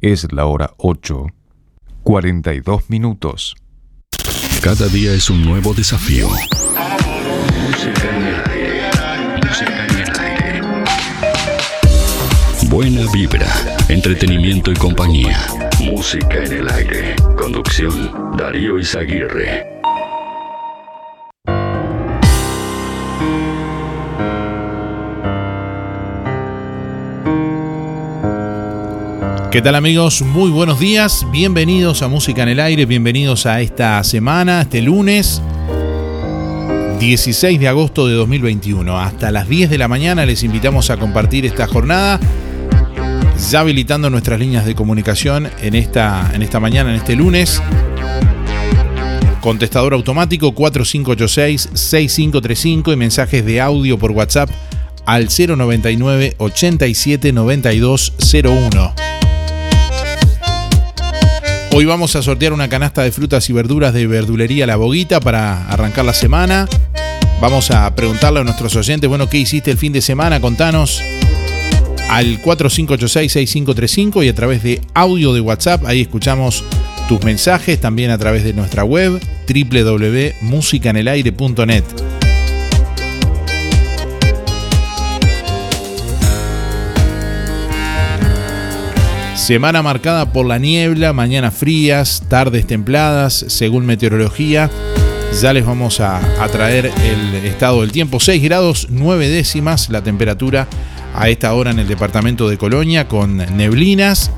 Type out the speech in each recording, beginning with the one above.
Es la hora 8, 42 minutos. Cada día es un nuevo desafío. Buena vibra, entretenimiento y compañía. Música en el aire. Conducción, Darío Izaguirre. ¿Qué tal amigos? Muy buenos días, bienvenidos a Música en el Aire, bienvenidos a esta semana, este lunes 16 de agosto de 2021. Hasta las 10 de la mañana les invitamos a compartir esta jornada, ya habilitando nuestras líneas de comunicación en esta, en esta mañana, en este lunes. Contestador automático 4586-6535 y mensajes de audio por WhatsApp al 099 87 9201. Hoy vamos a sortear una canasta de frutas y verduras de verdulería La Boguita para arrancar la semana. Vamos a preguntarle a nuestros oyentes, bueno, ¿qué hiciste el fin de semana? Contanos al 4586-6535 y a través de audio de WhatsApp, ahí escuchamos tus mensajes, también a través de nuestra web www.musicanelaire.net. Semana marcada por la niebla, mañanas frías, tardes templadas, según meteorología. Ya les vamos a, traer el estado del tiempo. 6 grados 9 décimas la temperatura a esta hora en el departamento de Colonia con neblinas,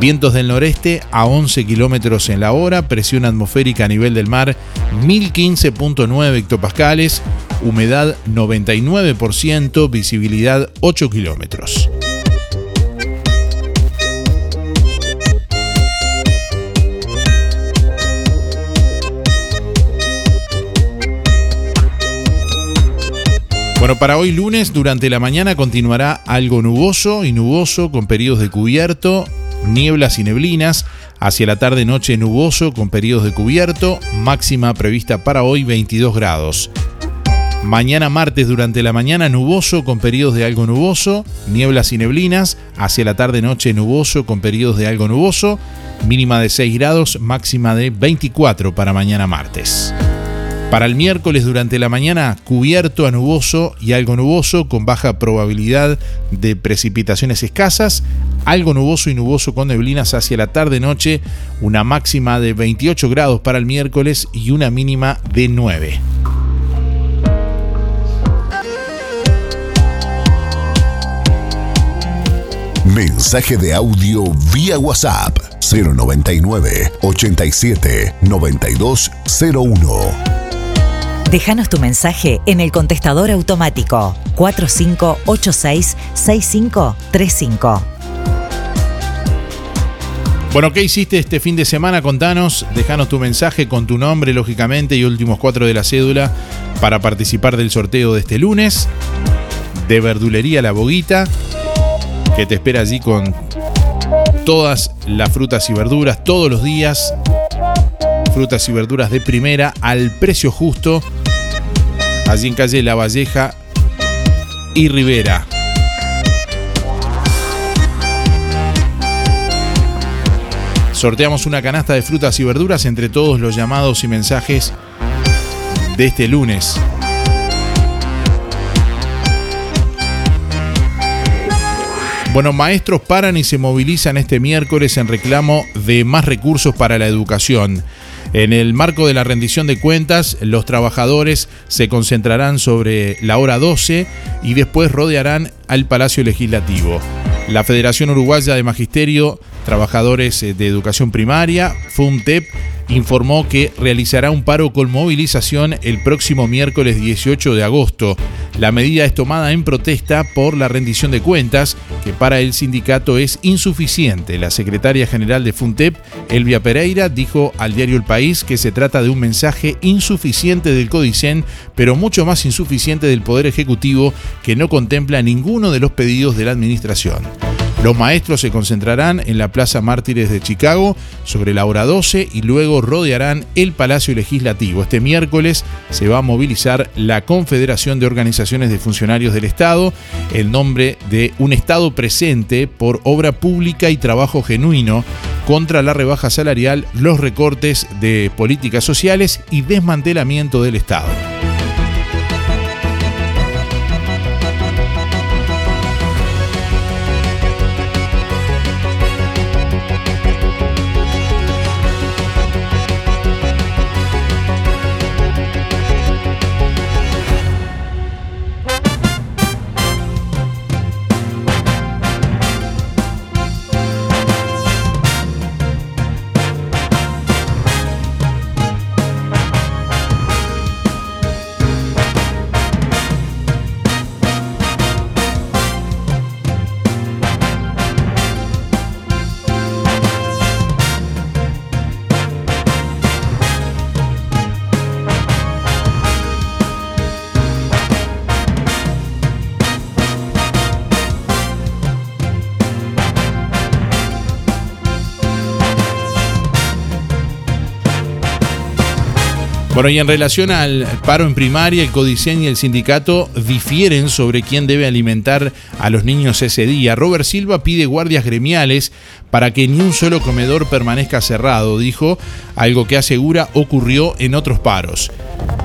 vientos del noreste a 11 kilómetros en la hora, presión atmosférica a nivel del mar 1015.9 hectopascales, humedad 99%, visibilidad 8 kilómetros. Bueno, para hoy lunes, durante la mañana continuará algo nuboso y nuboso con periodos de cubierto, nieblas y neblinas. Hacia la tarde-noche nuboso con periodos de cubierto, máxima prevista para hoy 22 grados. Mañana martes durante la mañana nuboso con periodos de algo nuboso, nieblas y neblinas. Hacia la tarde-noche nuboso con periodos de algo nuboso, mínima de 6 grados, máxima de 24 para mañana martes. Para el miércoles durante la mañana, cubierto a nuboso y algo nuboso con baja probabilidad de precipitaciones escasas, algo nuboso y nuboso con neblinas hacia la tarde-noche, una máxima de 28 grados para el miércoles y una mínima de 9. Mensaje de audio vía WhatsApp 099 87 9201. Déjanos tu mensaje en el contestador automático 4586-6535. Bueno, ¿qué hiciste este fin de semana? Contanos, déjanos tu mensaje con tu nombre, lógicamente, y últimos cuatro de la cédula para participar del sorteo de este lunes de Verdulería La Boguita, que te espera allí con todas las frutas y verduras todos los días. Frutas y verduras de primera al precio justo allí en calle La Valleja y Rivera. Sorteamos una canasta de frutas y verduras entre todos los llamados y mensajes de este lunes. Bueno, maestros paran y se movilizan este miércoles en reclamo de más recursos para la educación. En el marco de la rendición de cuentas, los trabajadores se concentrarán sobre la hora 12 y después rodearán al Palacio Legislativo. La Federación Uruguaya de Magisterio, Trabajadores de Educación Primaria, FUNTEP, informó que realizará un paro con movilización el próximo miércoles 18 de agosto. La medida es tomada en protesta por la rendición de cuentas, que para el sindicato es insuficiente. La secretaria general de FUNTEP, Elvia Pereira, dijo al diario El País que se trata de un mensaje insuficiente del Codicen, pero mucho más insuficiente del Poder Ejecutivo, que no contempla ninguno de los pedidos de la Administración. Los maestros se concentrarán en la Plaza Mártires de Chicago sobre la hora 12 y luego rodearán el Palacio Legislativo. Este miércoles se va a movilizar la Confederación de Organizaciones de Funcionarios del Estado en nombre de un Estado presente por obra pública y trabajo genuino contra la rebaja salarial, los recortes de políticas sociales y desmantelamiento del Estado. Bueno, y en relación al paro en primaria, el Codicen y el sindicato difieren sobre quién debe alimentar a los niños ese día. Robert Silva pide guardias gremiales para que ni un solo comedor permanezca cerrado, dijo, algo que asegura ocurrió en otros paros.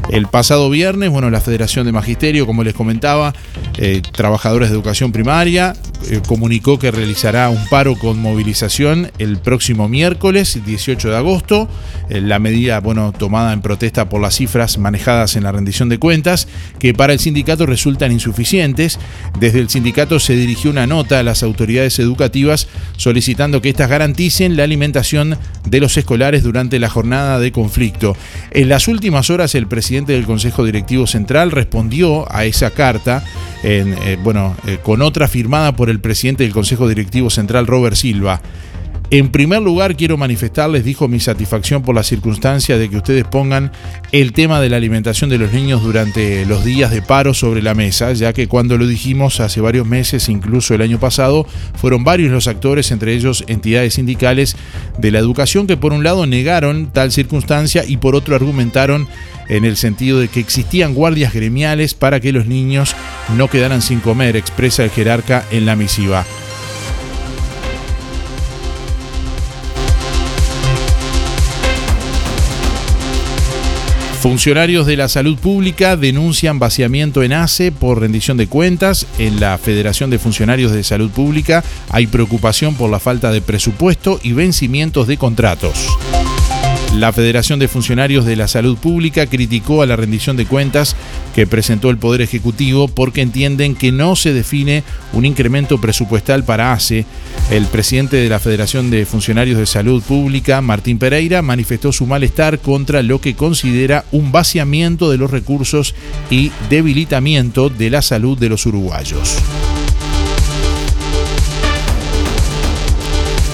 El pasado viernes, bueno, la Federación de Magisterio, como les comentaba, eh, trabajadores de educación primaria, eh, comunicó que realizará un paro con movilización el próximo miércoles, 18 de agosto. Eh, la medida, bueno, tomada en protesta por las cifras manejadas en la rendición de cuentas, que para el sindicato resultan insuficientes. Desde el sindicato se dirigió una nota a las autoridades educativas solicitando que éstas garanticen la alimentación de los escolares durante la jornada de conflicto. En las últimas horas, el presidente del Consejo Directivo Central respondió a esa carta, en, eh, bueno, eh, con otra firmada por el presidente del Consejo Directivo Central, Robert Silva. En primer lugar, quiero manifestarles, dijo, mi satisfacción por la circunstancia de que ustedes pongan el tema de la alimentación de los niños durante los días de paro sobre la mesa, ya que cuando lo dijimos hace varios meses, incluso el año pasado, fueron varios los actores, entre ellos entidades sindicales de la educación, que por un lado negaron tal circunstancia y por otro argumentaron en el sentido de que existían guardias gremiales para que los niños no quedaran sin comer, expresa el jerarca en la misiva. Funcionarios de la salud pública denuncian vaciamiento en ACE por rendición de cuentas. En la Federación de Funcionarios de Salud Pública hay preocupación por la falta de presupuesto y vencimientos de contratos. La Federación de Funcionarios de la Salud Pública criticó a la rendición de cuentas que presentó el Poder Ejecutivo porque entienden que no se define un incremento presupuestal para ACE. El presidente de la Federación de Funcionarios de Salud Pública, Martín Pereira, manifestó su malestar contra lo que considera un vaciamiento de los recursos y debilitamiento de la salud de los uruguayos.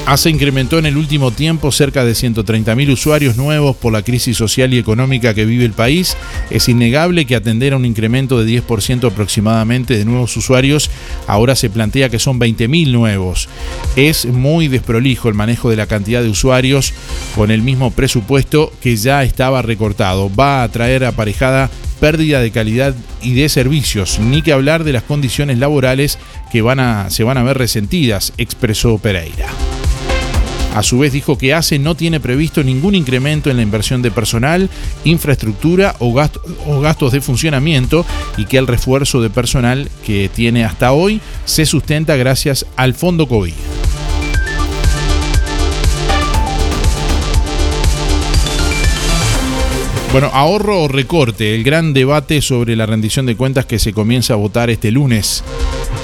ACE incrementó en el último tiempo cerca de 130.000 usuarios nuevos por la crisis social y económica que vive el país. Es innegable que atender a un incremento de 10% aproximadamente de nuevos usuarios, ahora se plantea que son 20.000 nuevos. Es muy desprolijo el manejo de la cantidad de usuarios con el mismo presupuesto que ya estaba recortado. Va a traer aparejada pérdida de calidad y de servicios, ni que hablar de las condiciones laborales que van a, se van a ver resentidas, expresó Pereira. A su vez dijo que ACE no tiene previsto ningún incremento en la inversión de personal, infraestructura o, gastos de funcionamiento y que el refuerzo de personal que tiene hasta hoy se sustenta gracias al fondo COVID. Bueno, ahorro o recorte, el gran debate sobre la rendición de cuentas que se comienza a votar este lunes.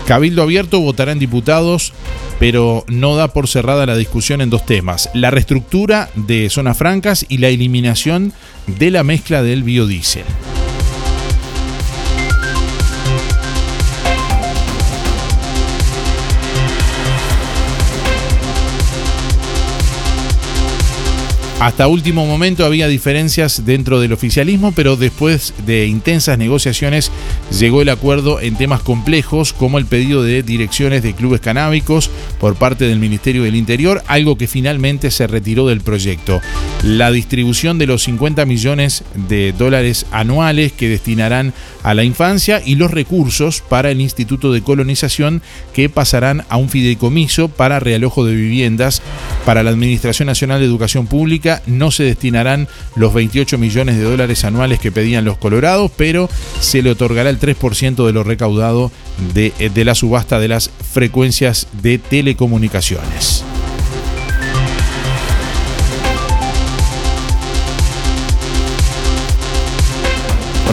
Cabildo Abierto votará en diputados pero no da por cerrada la discusión en dos temas, la reestructura de zonas francas y la eliminación de la mezcla del biodiesel. Hasta último momento había diferencias dentro del oficialismo, pero después de intensas negociaciones llegó el acuerdo en temas complejos como el pedido de direcciones de clubes canábicos por parte del Ministerio del Interior, algo que finalmente se retiró del proyecto. La distribución de los 50 millones de dólares anuales que destinarán a la infancia y los recursos para el Instituto de Colonización que pasarán a un fideicomiso para realojo de viviendas para la Administración Nacional de Educación Pública. No se destinarán los 28 millones de dólares anuales que pedían los colorados, pero se le otorgará el 3% de lo recaudado de, de la subasta de las frecuencias de telecomunicaciones.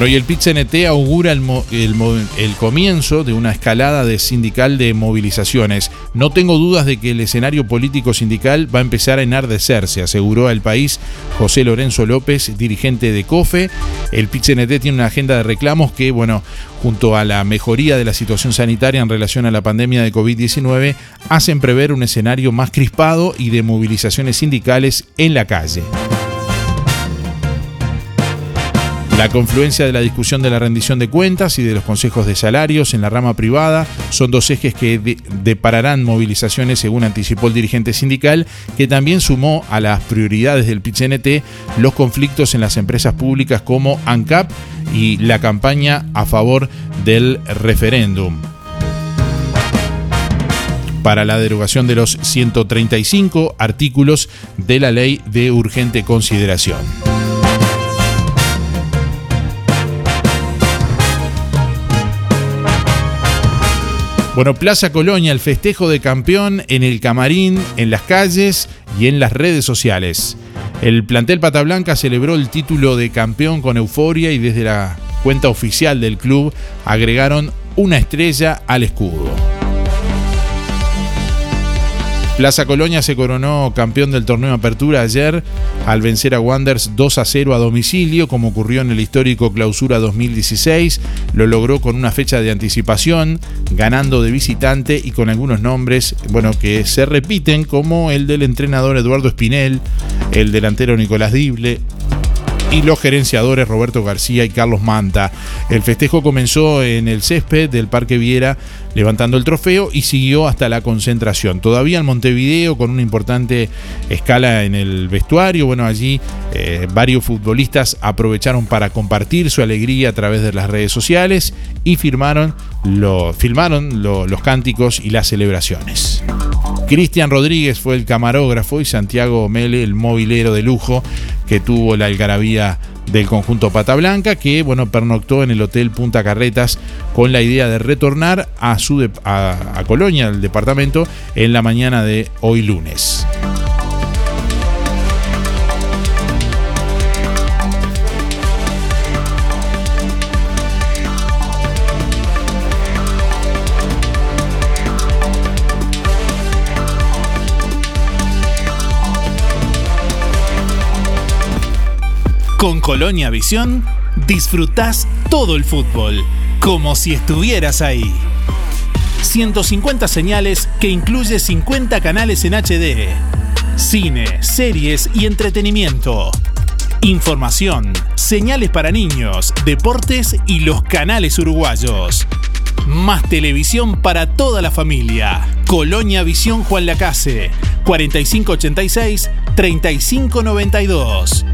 Y el PIT-CNT augura el, el, comienzo de una escalada de sindical de movilizaciones. No tengo dudas de que el escenario político sindical va a empezar a enardecerse, aseguró al país José Lorenzo López, dirigente de COFE. El PIT-CNT tiene una agenda de reclamos que, bueno, junto a la mejoría de la situación sanitaria en relación a la pandemia de COVID-19, hacen prever un escenario más crispado y de movilizaciones sindicales en la calle. La confluencia de la discusión de la rendición de cuentas y de los consejos de salarios en la rama privada son dos ejes que depararán movilizaciones, según anticipó el dirigente sindical, que también sumó a las prioridades del PITCNT los conflictos en las empresas públicas como ANCAP y la campaña a favor del referéndum para la derogación de los 135 artículos de la ley de urgente consideración. Bueno, Plaza Colonia, el festejo de campeón en el camarín, en las calles y en las redes sociales. El plantel Pata Blanca celebró el título de campeón con euforia y desde la cuenta oficial del club agregaron una estrella al escudo. Plaza Colonia se coronó campeón del torneo Apertura ayer al vencer a Wanderers 2 a 0 a domicilio, como ocurrió en el histórico Clausura 2016. Lo logró con una fecha de anticipación, ganando de visitante y con algunos nombres bueno, que se repiten, como el del entrenador Eduardo Espinel, el delantero Nicolás Dible, y los gerenciadores Roberto García y Carlos Manta. El festejo comenzó en el césped del Parque Viera levantando el trofeo y siguió hasta la concentración. Todavía en Montevideo con una importante escala en el vestuario. Bueno, allí eh, varios futbolistas aprovecharon para compartir su alegría a través de las redes sociales y firmaron filmaron los cánticos y las celebraciones. Cristian Rodríguez fue el camarógrafo y Santiago Mele el movilero de lujo que tuvo la algarabía del conjunto Pata Blanca, que bueno, pernoctó en el Hotel Punta Carretas con la idea de retornar a, su a Colonia, el departamento, en la mañana de hoy lunes. Con Colonia Visión disfrutás todo el fútbol, como si estuvieras ahí. 150 señales que incluye 50 canales en HD. Cine, series y entretenimiento. Información, señales para niños, deportes y los canales uruguayos. Más televisión para toda la familia. Colonia Visión Juan Lacase, 4586-3592.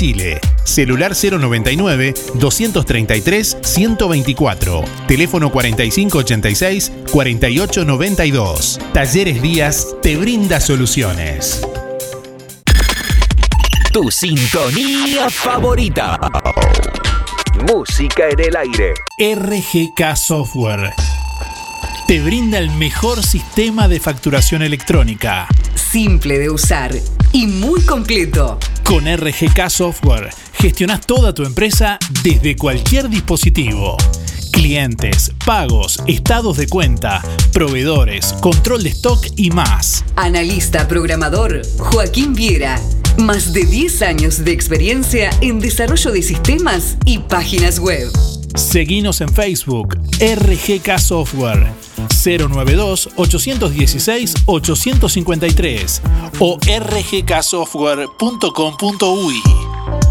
Chile. Celular 099-233-124. Teléfono 4586-4892. Talleres Díaz te brinda soluciones. Tu sintonía favorita. Música en el aire. RGK Software. Te brinda el mejor sistema de facturación electrónica simple de usar y muy completo. Con RGK Software gestionas toda tu empresa desde cualquier dispositivo. Clientes, pagos, estados de cuenta, proveedores, control de stock y más. Analista programador Joaquín Viera. Más de 10 años de experiencia en desarrollo de sistemas y páginas web. Seguinos en Facebook, RGK Software 092-816-853 o rgksoftware.com.uy.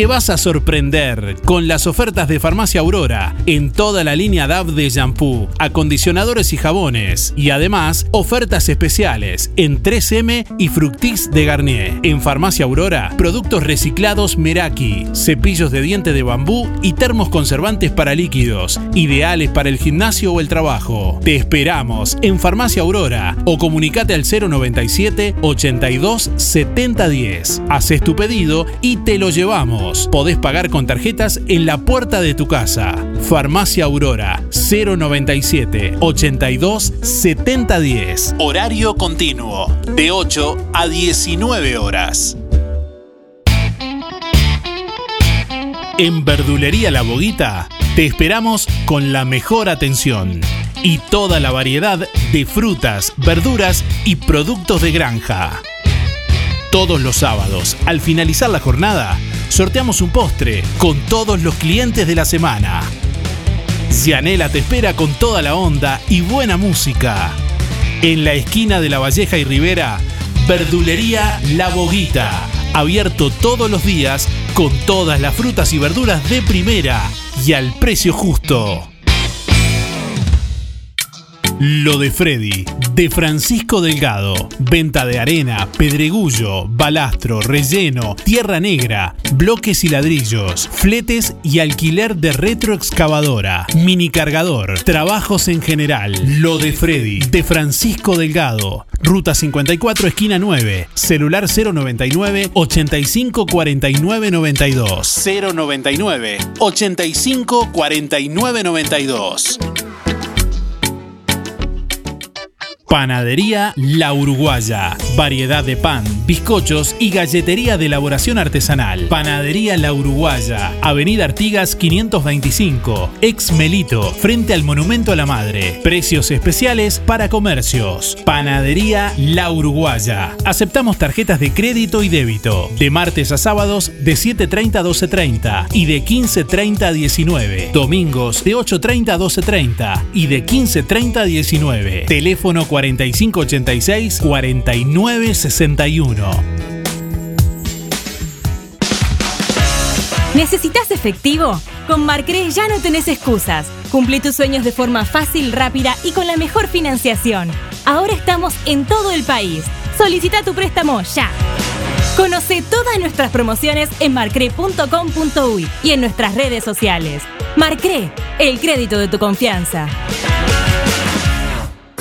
Te vas a sorprender con las ofertas de Farmacia Aurora en toda la línea DAV de shampoo, acondicionadores y jabones. Y además, ofertas especiales en 3M y Fructis de Garnier. En Farmacia Aurora, productos reciclados Meraki, cepillos de diente de bambú y termos conservantes para líquidos, ideales para el gimnasio o el trabajo. Te esperamos en Farmacia Aurora o comunicate al 097 82 7010. Haces tu pedido y te lo llevamos. Podés pagar con tarjetas en la puerta de tu casa. Farmacia Aurora 097 82 7010. Horario continuo de 8 a 19 horas. En Verdulería La Boguita te esperamos con la mejor atención y toda la variedad de frutas, verduras y productos de granja. Todos los sábados, al finalizar la jornada, sorteamos un postre con todos los clientes de la semana. Gianela te espera con toda la onda y buena música. En la esquina de La Valleja y Rivera, Verdulería La Boguita. Abierto todos los días con todas las frutas y verduras de primera y al precio justo. Lo de Freddy, de Francisco Delgado. Venta de arena, pedregullo, balastro, relleno, tierra negra, bloques y ladrillos, fletes y alquiler de retroexcavadora, mini cargador, trabajos en general. Lo de Freddy, de Francisco Delgado. Ruta 54, esquina 9. Celular 099 85 49 92. 099 85 49 92. Panadería La Uruguaya. Variedad de pan, bizcochos y galletería de elaboración artesanal. Panadería La Uruguaya. Avenida Artigas 525. Ex Melito. Frente al Monumento a la Madre. Precios especiales para comercios. Panadería La Uruguaya. Aceptamos tarjetas de crédito y débito. De martes a sábados de 7.30 a 12.30 y de 15.30 a 19. Domingos de 8.30 a 12.30 y de 15.30 a 19. Teléfono 4586 4961. ¿Necesitas efectivo? Con Marcre ya no tenés excusas. Cumple tus sueños de forma fácil, rápida y con la mejor financiación. Ahora estamos en todo el país. Solicita tu préstamo ya. Conoce todas nuestras promociones en marcre.com.uy y en nuestras redes sociales. Marcre, el crédito de tu confianza.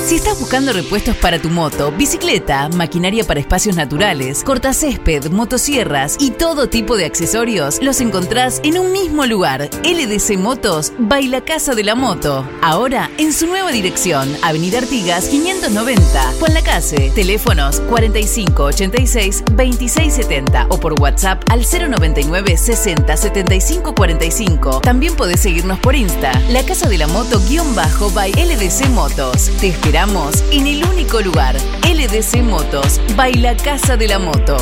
Si estás buscando repuestos para tu moto, bicicleta, maquinaria para espacios naturales, cortacésped, motosierras y todo tipo de accesorios, los encontrás en un mismo lugar. LDC Motos, Baila Casa de la Moto. Ahora en su nueva dirección, Avenida Artigas 590, Juan Lacase. Teléfonos 4586 2670 o por WhatsApp al 099 60 75 45. También podés seguirnos por Insta, La Casa de la Moto guion bajo by LDC Motos. Te esperamos en el único lugar, LDC Motos, Baila Casa de la Moto.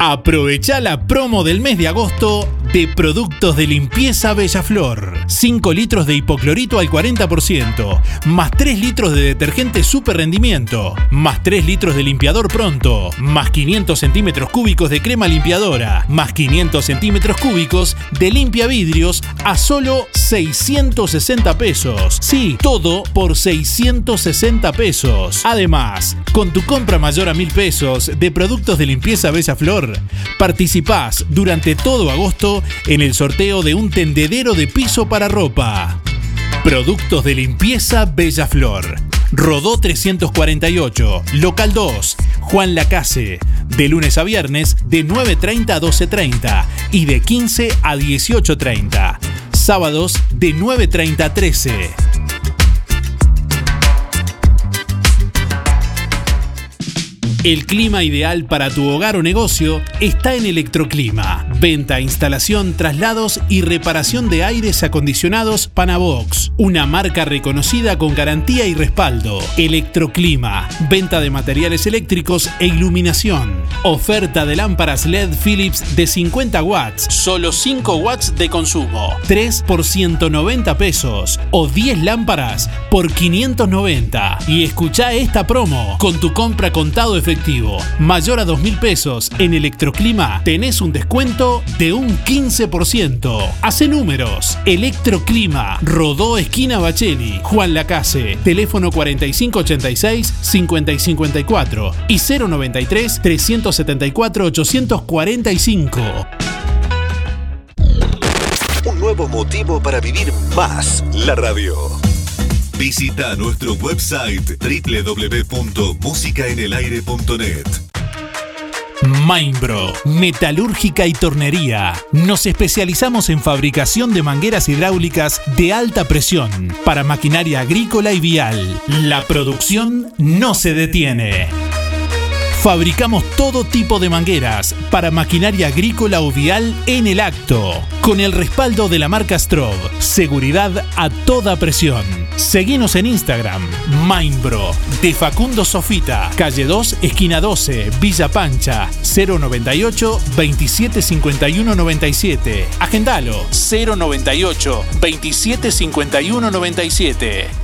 Aprovecha la promo del mes de agosto de productos de limpieza Bellaflor. 5 litros de hipoclorito al 40%, más 3 litros de detergente super rendimiento, más 3 litros de limpiador pronto, más 500 centímetros cúbicos de crema limpiadora, más 500 centímetros cúbicos de limpia vidrios a solo 660 pesos. Sí, todo por 660 pesos. Además, con tu compra mayor a mil pesos de productos de limpieza Bella Flor, participás durante todo agosto en el sorteo de un tendedero de piso para ropa. Productos de limpieza Bella Flor. Rodó 348, local 2, Juan Lacase, de lunes a viernes de 9.30 a 12.30 y de 15 a 18.30. Sábados de 9.30 a 13. El clima ideal para tu hogar o negocio está en Electroclima. Venta, instalación, traslados y reparación de aires acondicionados Panavox. Una marca reconocida con garantía y respaldo. Electroclima. Venta de materiales eléctricos e iluminación. Oferta de lámparas LED Philips de 50 watts. Solo 5 watts de consumo. 3 por 190 pesos. O 10 lámparas por 590. Y escucha esta promo. Con tu compra contado efectivo mayor a 2 mil pesos en Electroclima, tenés un descuento de un 15%. Hace números. Electroclima, Rodó Esquina Bacheli, Juan Lacase, teléfono 4586-5054 y 093-374-845. Un nuevo motivo para vivir más la radio. Visita nuestro website www.musicaenelaire.net. Mainbro, metalúrgica y tornería. Nos especializamos en fabricación de mangueras hidráulicas de alta presión para maquinaria agrícola y vial. La producción no se detiene. Fabricamos todo tipo de mangueras para maquinaria agrícola o vial en el acto, con el respaldo de la marca Strob. Seguridad a toda presión. Seguinos en Instagram, Mainbro, de Facundo Sofita, calle 2, esquina 12, Villa Pancha, 098 2751 97. Agendalo, 098 2751 97.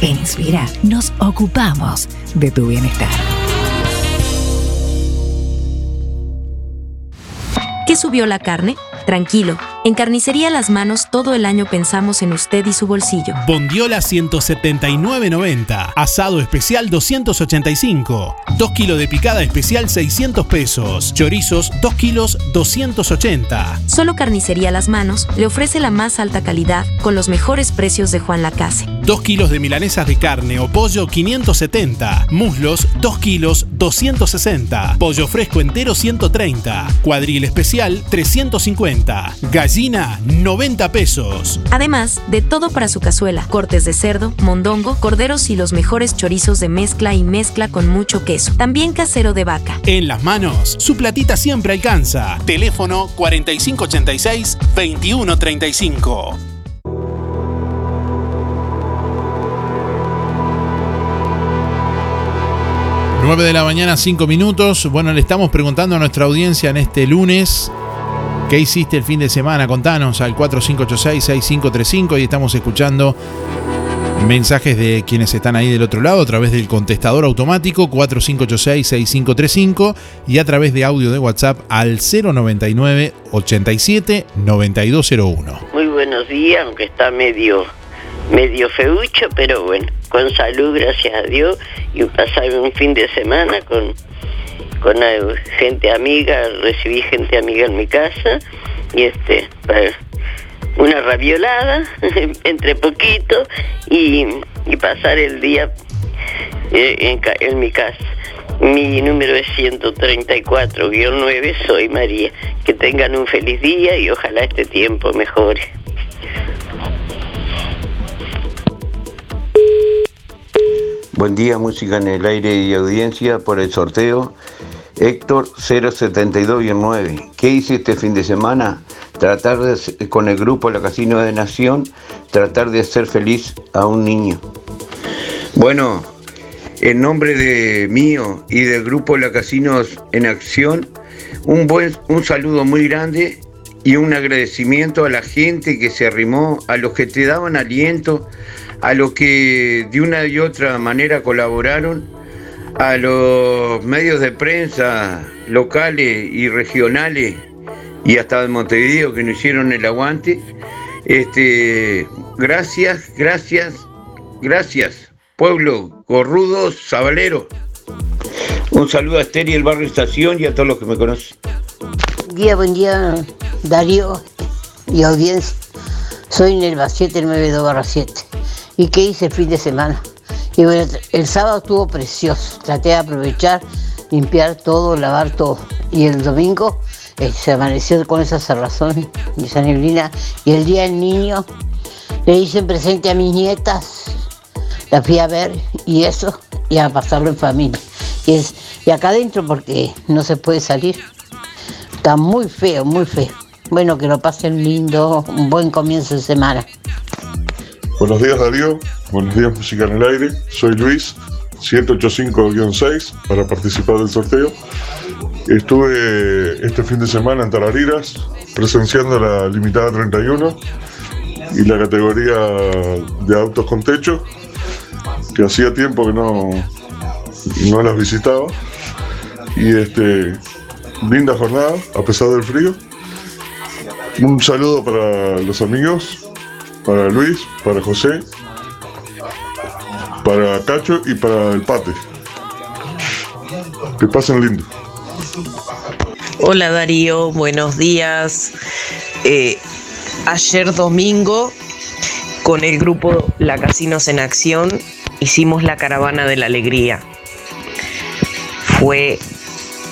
Inspira nos ocupamos de tu bienestar. ¿Qué subió la carne? Tranquilo, en Carnicería Las Manos todo el año pensamos en usted y su bolsillo. Bondiola 179.90, asado especial 285, 2 kilos de picada especial 600 pesos, chorizos 2 kilos 280. Solo Carnicería Las Manos le ofrece la más alta calidad con los mejores precios de Juan Lacase. 2 kilos de milanesas de carne o pollo 570, muslos 2 kilos 260, pollo fresco entero 130, cuadril especial 350, gallina 90 pesos. Además de todo para su cazuela, cortes de cerdo, mondongo, corderos y los mejores chorizos de mezcla y mezcla con mucho queso. También casero de vaca. En las manos, su platita siempre alcanza. Teléfono 4586-2135. 9 de la mañana, 5 minutos. Bueno, le estamos preguntando a nuestra audiencia en este lunes qué hiciste el fin de semana. Contanos al 4586-6535 y estamos escuchando mensajes de quienes están ahí del otro lado a través del contestador automático 4586-6535 y a través de audio de WhatsApp al 099 87 9201. Muy buenos días, aunque está medio medio feucho, pero bueno, con salud, gracias a Dios, y pasar un fin de semana con, con gente amiga, recibí gente amiga en mi casa, y este, una raviolada, entre poquito, y, y pasar el día eh, en, en mi casa. Mi número es 134-9, soy María. que tengan un feliz día y ojalá este tiempo mejore. Buen día, música en el aire y audiencia por el sorteo. Héctor 072-9. ¿Qué hice este fin de semana? Tratar de, con el grupo La Casino de Nación, tratar de hacer feliz a un niño. Bueno, en nombre de mío y del grupo La Casinos en Acción, un, buen, un saludo muy grande y un agradecimiento a la gente que se arrimó, a los que te daban aliento, a los que de una y otra manera colaboraron, a los medios de prensa locales y regionales y hasta de Montevideo que nos hicieron el aguante. Este, gracias, gracias, gracias, pueblo gorrudo, sabalero. Un saludo a Esther y el barrio Estación y a todos los que me conocen. Buen día, buen día, Darío y audiencia. Soy Nelva 792 7. ¿Y qué hice el fin de semana? Y bueno, el sábado estuvo precioso. Traté de aprovechar, limpiar todo, lavar todo. Y el domingo eh, se amaneció con esa cerrazón y esa neblina. Y el día del niño le hice presente a mis nietas. La fui a ver y eso, y a pasarlo en familia. Y, y acá adentro porque no se puede salir. Está muy feo, muy feo. Bueno, que lo pasen lindo, un buen comienzo de semana. Buenos días Darío, buenos días Música en el Aire, soy Luis, 185-6 para participar del sorteo. Estuve este fin de semana en Tarariras presenciando la limitada 31 y la categoría de autos con techo, que hacía tiempo que no, no las visitaba. Y este, linda jornada, a pesar del frío. Un saludo para los amigos, para Luis, para José, para Cacho y para el Pate. Que pasen lindo. Hola Darío, buenos días. Eh, ayer domingo, con el grupo La Casinos en Acción, hicimos la Caravana de la Alegría. Fue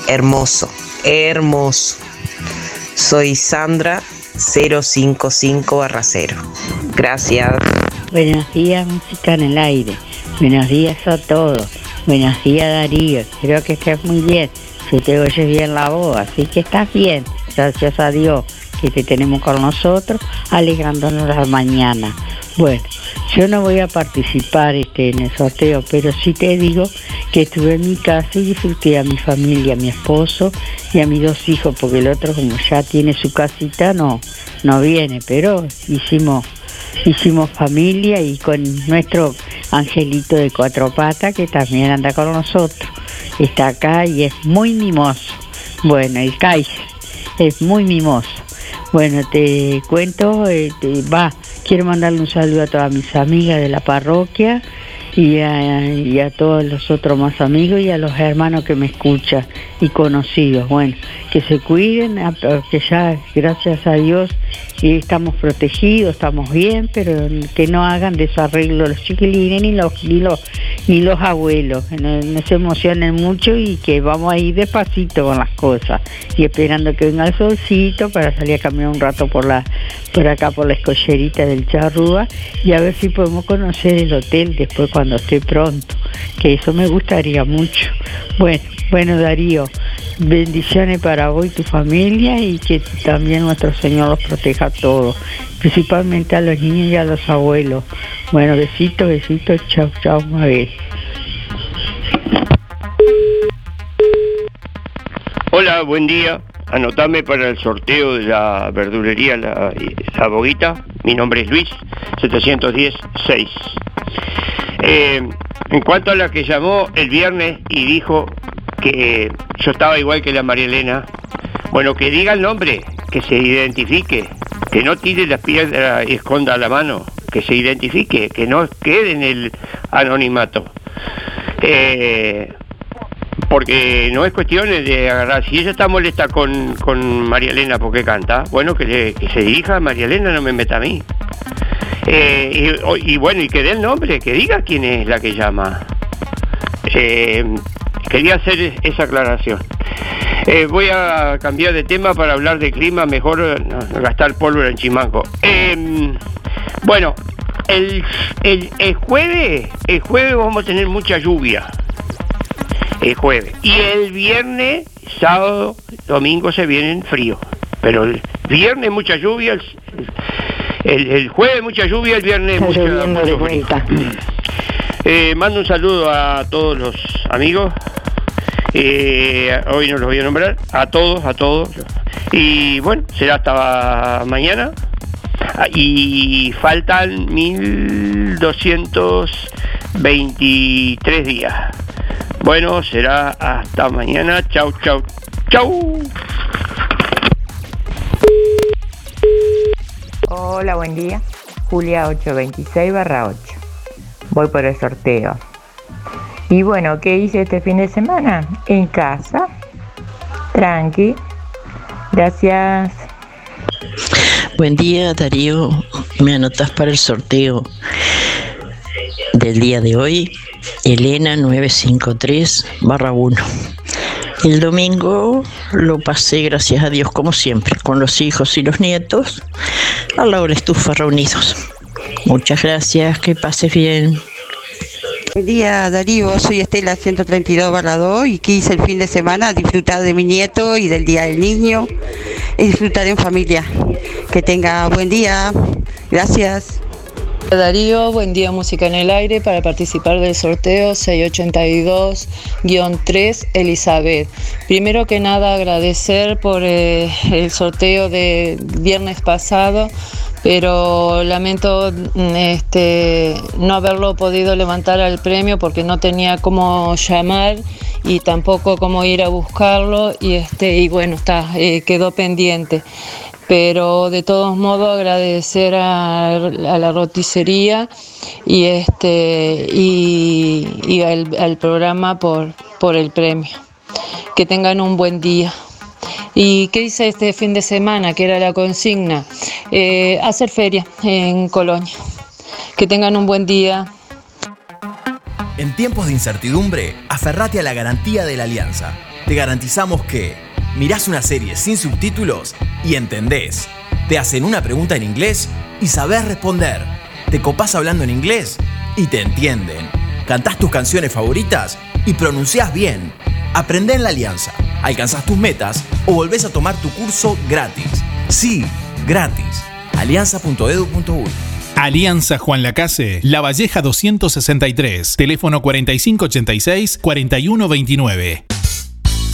hermoso, hermoso. Soy Sandra 055 barra 0. Gracias. Buenos días, música en el aire. Buenos días a todos. Buenos días, Darío. Espero que estés muy bien. Se te oye bien la voz, así que estás bien. Gracias a Dios que te tenemos con nosotros, alegrándonos la mañana. Bueno, yo no voy a participar este, en el sorteo, pero sí te digo que estuve en mi casa y disfruté a mi familia, a mi esposo y a mis dos hijos, porque el otro como ya tiene su casita no, no viene, pero hicimos, hicimos familia y con nuestro angelito de cuatro patas que también anda con nosotros. Está acá y es muy mimoso. Bueno, el Kaiser es muy mimoso. Bueno, te cuento, eh, va, quiero mandarle un saludo a todas mis amigas de la parroquia y a, todos los otros más amigos y a los hermanos que me escuchan y conocidos. Bueno, que se cuiden, a- que ya, gracias a Dios, eh, estamos protegidos, estamos bien, pero que no hagan desarreglo los chiquilines ni los, ni los, abuelos, no, no se emocionen mucho y que vamos a ir despacito con las cosas y esperando que venga el solcito para salir a caminar un rato por la por acá por la escollerita del Charrúa y a ver si podemos conocer el hotel después cuando esté pronto, que eso me gustaría mucho. Bueno, bueno Darío, bendiciones para vos y tu familia y que también nuestro Señor los proteja a todos, principalmente a los niños y a los abuelos. Bueno, besitos, besitos, chao, chao, Mabel. Hola, buen día. Anotame para el sorteo de la verdulería La, la Boguita. Mi nombre es Luis, 710-6. Eh, en cuanto a la que llamó el viernes y dijo que yo estaba igual que la María Elena, bueno, que diga el nombre, que se identifique, que no tire las piedras y esconda la mano, que se identifique, que no quede en el anonimato. Eh, porque no es cuestión de agarrar, si ella está molesta con, con María Elena porque canta, bueno, que, que se dirija a María Elena, no me meta a mí. Eh, y, bueno, y que dé el nombre, que diga quién es la que llama. Eh, quería hacer es- esa aclaración. Eh, voy a cambiar de tema para hablar de clima, mejor gastar pólvora en Chimanco. Bueno, el, el, el jueves, el jueves vamos a tener mucha lluvia. El jueves. Y el viernes, sábado, domingo se vienen frío. Pero el viernes mucha lluvia, el, el- el jueves mucha lluvia, el viernes mucha, mucho frío. Eh, mando un saludo a todos los amigos. Eh, hoy no los voy a nombrar. A todos, a todos. Y bueno, será hasta mañana. Ah, Y faltan 1223 días. Bueno, será hasta mañana. Chau, chau, chau. Hola, buen día. Julia 826 barra 8. Voy por el sorteo. Y bueno, ¿qué hice este fin de semana? En casa. Tranqui. Gracias. Buen día, Darío. Me anotas para el sorteo del día de hoy. Elena 953 barra 1. El domingo lo pasé, gracias a Dios, como siempre, con los hijos y los nietos, a la hora estufa reunidos. Muchas gracias, que pases bien. Buen día Darío, soy Estela 132 barra 2 y quise el fin de semana disfrutar de mi nieto y del Día del Niño y disfrutar en familia. Que tenga buen día. Gracias. Darío, buen día Música en el Aire para participar del sorteo 682-3 Elizabeth. Primero que nada agradecer por eh, el sorteo de viernes pasado, pero lamento mm, este, no haberlo podido levantar al premio porque no tenía cómo llamar y tampoco cómo ir a buscarlo y, este, bueno, está, eh, quedó pendiente pero de todos modos agradecer a, la roticería y este y, al, programa por, por el premio. Que tengan un buen día. ¿Y qué hice este fin de semana? Que era la consigna. Eh, hacer feria en Colonia. Que tengan un buen día. En tiempos de incertidumbre, aferrate a la garantía de la Alianza. Te garantizamos que mirás una serie sin subtítulos y entendés. Te hacen una pregunta en inglés y sabés responder. Te copás hablando en inglés y te entienden. Cantás tus canciones favoritas y pronunciás bien. Aprendé en la Alianza, alcanzás tus metas o volvés a tomar tu curso gratis. Sí, gratis. alianza.edu.uy Alianza Juan Lacase, La Valleja 263, teléfono 4586-4129.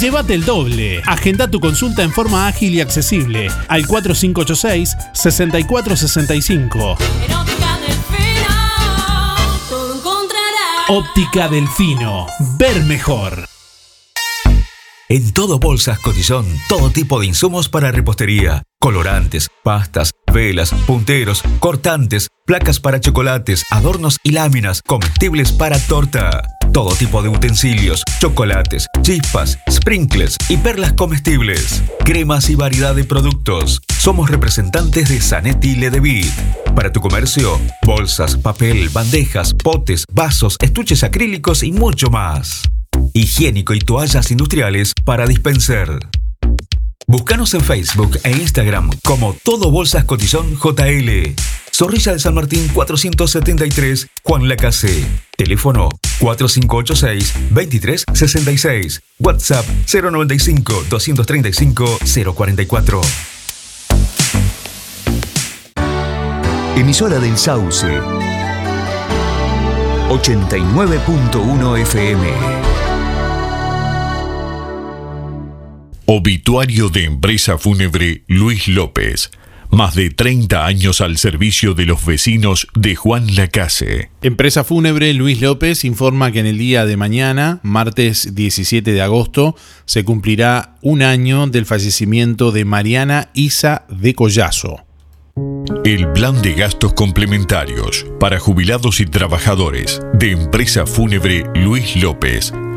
llévate el doble. Agenda tu consulta en forma ágil y accesible al 4586-6465. Óptica Delfino. Ver mejor. En todo Bolsas Cotillón, todo tipo de insumos para repostería, colorantes, pastas, velas, punteros, cortantes, placas para chocolates, adornos y láminas, comestibles para torta. Todo tipo de utensilios, chocolates, chispas, sprinkles y perlas comestibles. Cremas y variedad de productos. Somos representantes de Zanetti Ledevit. Para tu comercio, bolsas, papel, bandejas, potes, vasos, estuches acrílicos y mucho más. Higiénico y toallas industriales para dispenser. Búscanos en Facebook e Instagram como Todo Bolsas Cotizón JL. Zorrilla de San Martín 473, Juan Lacase. Teléfono 4586-2366. WhatsApp 095-235-044. Emisora del Sauce. 89.1 FM. Obituario de empresa fúnebre Luis López. Más de 30 años al servicio de los vecinos de Juan Lacase. Empresa fúnebre Luis López informa que en el día de mañana, martes 17 de agosto, se cumplirá un año del fallecimiento de Mariana Isa de Collazo. El plan de gastos complementarios para jubilados y trabajadores de empresa fúnebre Luis López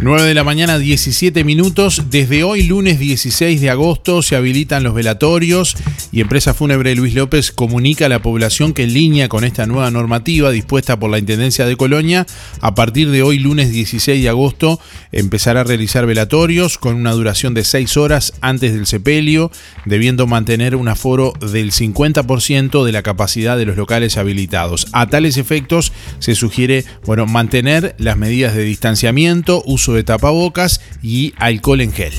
9 de la mañana, 17 minutos. Desde hoy, lunes 16 de agosto, se habilitan los velatorios y Empresa Fúnebre Luis López comunica a la población que en línea con esta nueva normativa dispuesta por la Intendencia de Colonia, a partir de hoy, lunes 16 de agosto, empezará a realizar velatorios con una duración de 6 horas antes del sepelio, debiendo mantener un aforo del 50% de la capacidad de los locales habilitados. A tales efectos, se sugiere bueno, mantener las medidas de distanciamiento, uso de tapabocas y alcohol en gel.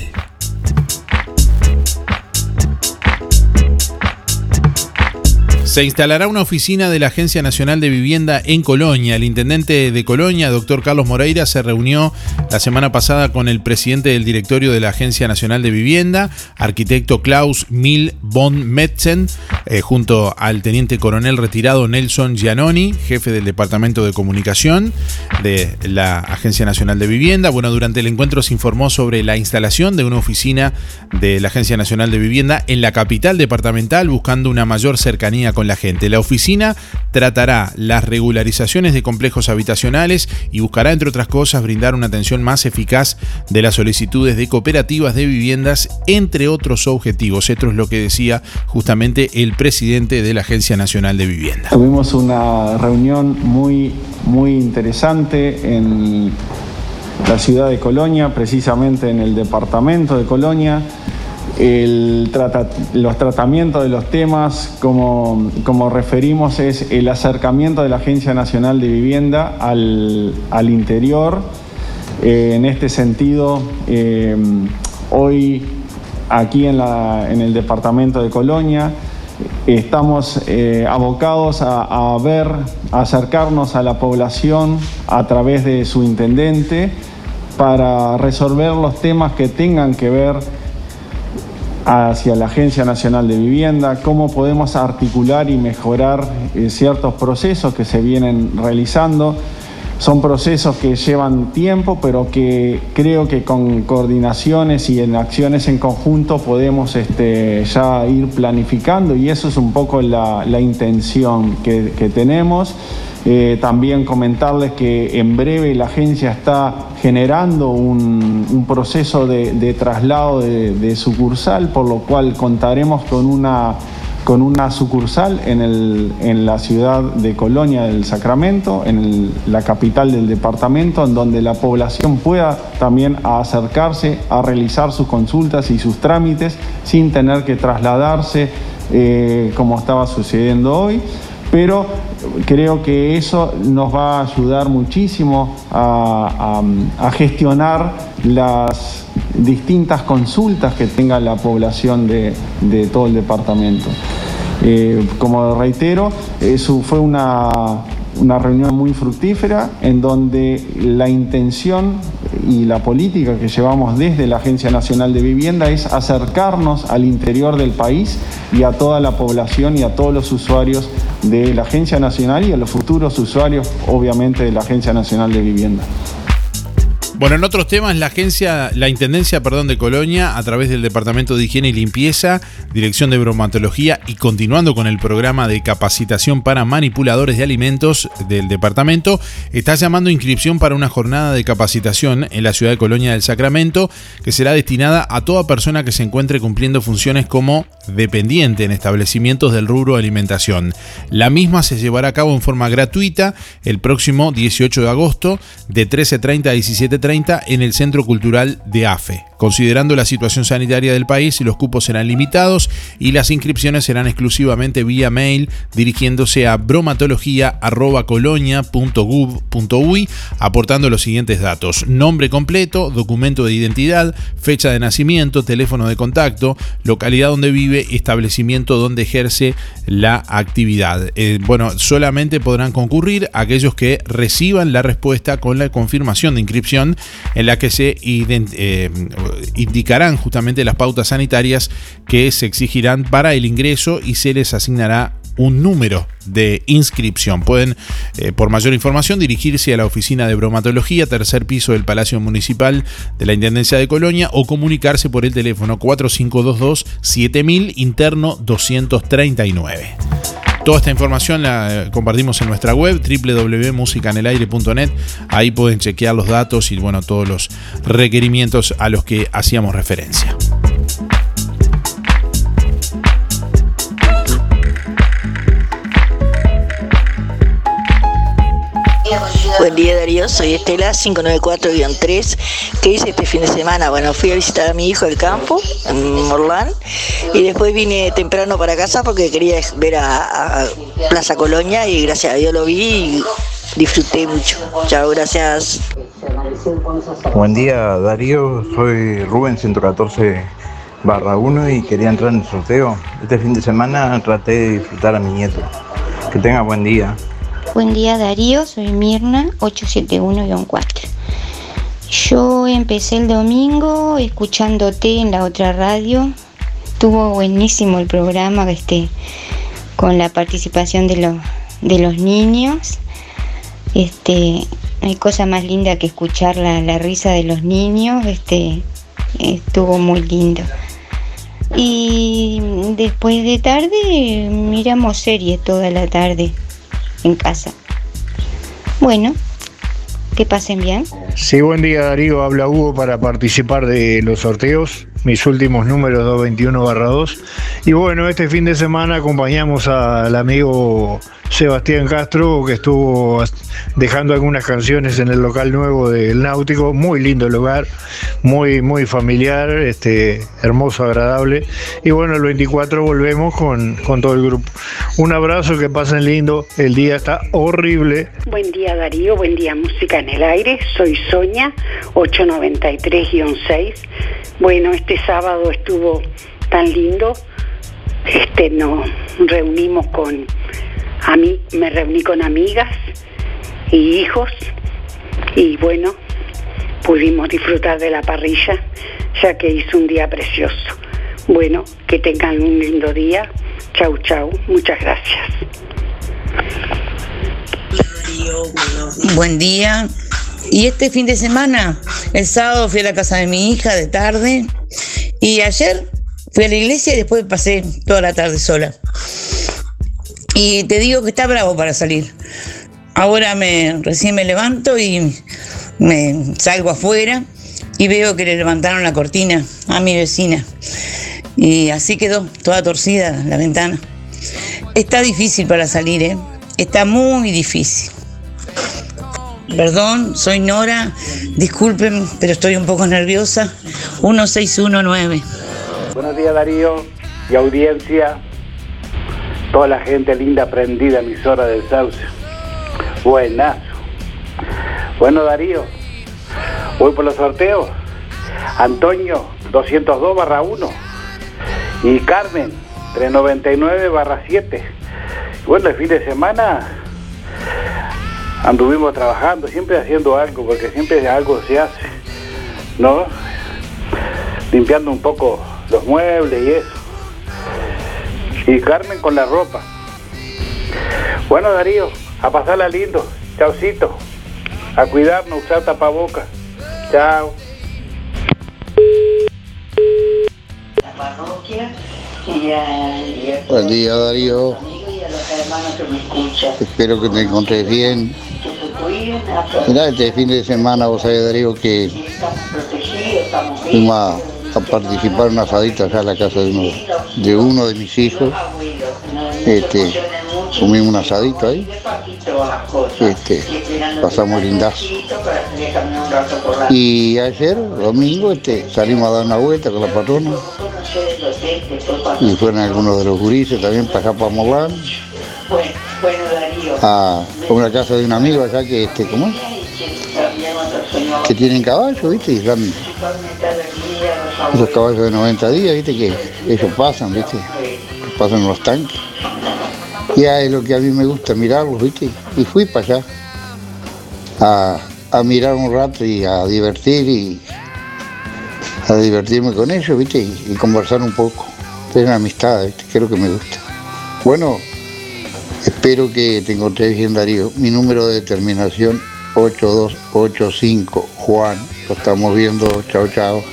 Se instalará una oficina de la Agencia Nacional de Vivienda en Colonia. El intendente de Colonia, doctor Carlos Moreira, se reunió la semana pasada con el presidente del directorio de la Agencia Nacional de Vivienda, arquitecto Klaus Mil von Metzen, eh, junto al teniente coronel retirado Nelson Giannoni, jefe del Departamento de Comunicación de la Agencia Nacional de Vivienda. Bueno, durante el encuentro se informó sobre la instalación de una oficina de la Agencia Nacional de Vivienda en la capital departamental, buscando una mayor cercanía con la gente. La oficina tratará las regularizaciones de complejos habitacionales y buscará, entre otras cosas, brindar una atención más eficaz de las solicitudes de cooperativas de viviendas, entre otros objetivos. Esto es lo que decía justamente el presidente de la Agencia Nacional de Vivienda. Tuvimos una reunión muy, muy interesante en la ciudad de Colonia, precisamente en el departamento de Colonia los tratamientos de los temas, como, referimos, es el acercamiento de la Agencia Nacional de Vivienda al, interior. Eh, en este sentido, eh, hoy aquí en, el departamento de Colonia estamos eh, abocados a, a ver, a acercarnos a la población a través de su intendente para resolver los temas que tengan que ver hacia la Agencia Nacional de Vivienda, cómo podemos articular y mejorar eh, ciertos procesos que se vienen realizando. Son procesos que llevan tiempo, pero que creo que con coordinaciones y en acciones en conjunto podemos este, ya ir planificando y eso es un poco la, intención que, que tenemos. Eh, también comentarles que en breve la agencia está generando un, proceso de, traslado de, sucursal, por lo cual contaremos con una, con una sucursal en, el, en la ciudad de Colonia del Sacramento, en la capital del departamento, en donde la población pueda también acercarse a realizar sus consultas y sus trámites sin tener que trasladarse eh, como estaba sucediendo hoy. Pero creo que eso nos va a ayudar muchísimo a, gestionar las distintas consultas que tenga la población de, todo el departamento. Eh, como reitero, eso fue una, una reunión muy fructífera en donde la intención y la política que llevamos desde la Agencia Nacional de Vivienda es acercarnos al interior del país y a toda la población y a todos los usuarios de la Agencia Nacional y a los futuros usuarios, obviamente, de la Agencia Nacional de Vivienda. Bueno, en otros temas, la agencia, la Intendencia, perdón, de Colonia, a través del Departamento de Higiene y Limpieza, Dirección de Bromatología y continuando con el programa de capacitación para manipuladores de alimentos del departamento, está llamando inscripción para una jornada de capacitación en la ciudad de Colonia del Sacramento, que será destinada a toda persona que se encuentre cumpliendo funciones como dependiente en establecimientos del rubro alimentación. La misma se llevará a cabo en forma gratuita el próximo 18 de agosto de 13.30 a 17.30 en el Centro Cultural de AFE. Considerando la situación sanitaria del país, los cupos serán limitados y las inscripciones serán exclusivamente vía mail dirigiéndose a bromatología.colonia.gov.uy aportando los siguientes datos. Nombre completo, documento de identidad, fecha de nacimiento, teléfono de contacto, localidad donde vive, establecimiento donde ejerce la actividad. Eh, bueno, solamente podrán concurrir aquellos que reciban la respuesta con la confirmación de inscripción en la que se eh, indicarán justamente las pautas sanitarias que se exigirán para el ingreso y se les asignará un número de inscripción. Pueden, eh, por mayor información, dirigirse a la oficina de bromatología, tercer piso del Palacio Municipal de la Intendencia de Colonia o comunicarse por el teléfono 4522-7000 interno 239. Toda esta información la eh, compartimos en nuestra web www.musicanelaire.net. Ahí pueden chequear los datos y bueno, todos los requerimientos a los que hacíamos referencia. Buen día Darío, soy Estela 594-3. ¿Qué hice este fin de semana? Bueno, fui a visitar a mi hijo al campo, en Morlán, y después vine temprano para casa porque quería ver a, Plaza Colonia y gracias a Dios lo vi y disfruté mucho. Chao, gracias. Buen día Darío, soy Rubén 114 barra 1 y quería entrar en el sorteo. Este fin de semana traté de disfrutar a mi nieto. Que tenga buen día. Buen día Darío, soy Mirna 871-4. Yo empecé el domingo escuchándote en la otra radio. Estuvo buenísimo el programa este, con la participación de, los de los niños. Este, hay cosa más linda que escuchar la, la risa de los niños. Este, estuvo muy lindo. Y después de tarde miramos series toda la tarde en casa. Bueno, que pasen bien. Sí, buen día Darío, habla Hugo para participar de los sorteos, mis últimos números 221 2. Y bueno, este fin de semana acompañamos al amigo Sebastián Castro, que estuvo dejando algunas canciones en el local nuevo del Náutico. Muy lindo lugar, muy, muy familiar, este, hermoso, agradable. Y bueno, el 24 volvemos con, con todo el grupo. Un abrazo, que pasen lindo. El día está horrible. Buen día Darío, buen día Música en el Aire. Soy Soña, 893-6. Bueno, este sábado estuvo tan lindo. Este, nos reunimos con a mí me reuní con amigas y hijos y bueno, pudimos disfrutar de la parrilla ya que hizo un día precioso. Bueno, que tengan un lindo día. Chau, chau. Muchas gracias. Buen día. Y este fin de semana, el sábado fui a la casa de mi hija de tarde y ayer fui a la iglesia y después pasé toda la tarde sola. Y te digo que está bravo para salir. Ahora me recién me levanto y me salgo afuera y veo que le levantaron la cortina a mi vecina. Y así quedó, toda torcida la ventana. Está difícil para salir, ¿eh? Está muy difícil. Perdón, soy Nora, disculpen, pero estoy un poco nerviosa. 1619. Buenos días Darío y audiencia toda la gente linda prendida, emisora del Sauce. Buenazo. Bueno, Darío, voy por los sorteos. Antonio, 202 barra 1. Y Carmen, 399 barra 7. Bueno, el fin de semana anduvimos trabajando, siempre haciendo algo, porque siempre algo se hace, ¿no? Limpiando un poco los muebles y eso. Y Carmen con la ropa. Bueno, Darío, a pasarla lindo. Chaucito. A cuidarnos, usar tapabocas. Chao. Buen día Darío. Espero que te encontres bien. Mirá, este fin de semana vos sabés Darío que fuimos a, participar en una asadita acá en la casa de uno de, mis hijos. Este, comimos un asadito ahí. Este, pasamos lindazo. Y ayer, domingo, este, salimos a dar una vuelta con la patrona. Y fueron algunos de los gurises también para acá para Morlán. A una casa de un amigo acá que este, ¿cómo es? Que tienen caballos, ¿viste? Y caballos de 90 días, ¿viste? Que ellos pasan, ¿viste? Pasan los tanques. Ya es lo que a mí me gusta mirarlos, ¿viste? Y fui para allá a, a mirar un rato y a divertir y a divertirme con ellos, ¿viste? Y, conversar un poco. Tener amistad, ¿viste? Que es lo que me gusta. Bueno, espero que te encontres bien, Darío. Mi número de determinación 8285, Juan. Lo estamos viendo. Chao, chao.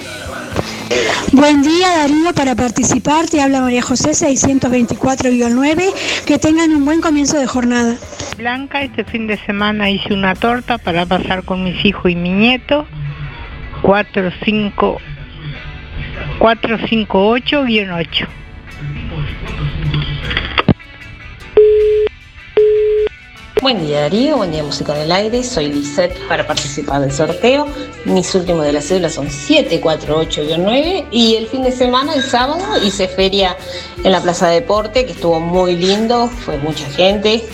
Buen día Darío, para participar te habla María José 624-9, que tengan un buen comienzo de jornada. Blanca, este fin de semana hice una torta para pasar con mis hijos y mi nieto, 45 458-8. Buen día Darío, buen día Música en el Aire, soy Lisette para participar del sorteo. Mis últimos de las cédulas son 748-9 y el fin de semana, el sábado, hice feria en la Plaza de Deporte, que estuvo muy lindo, fue mucha gente,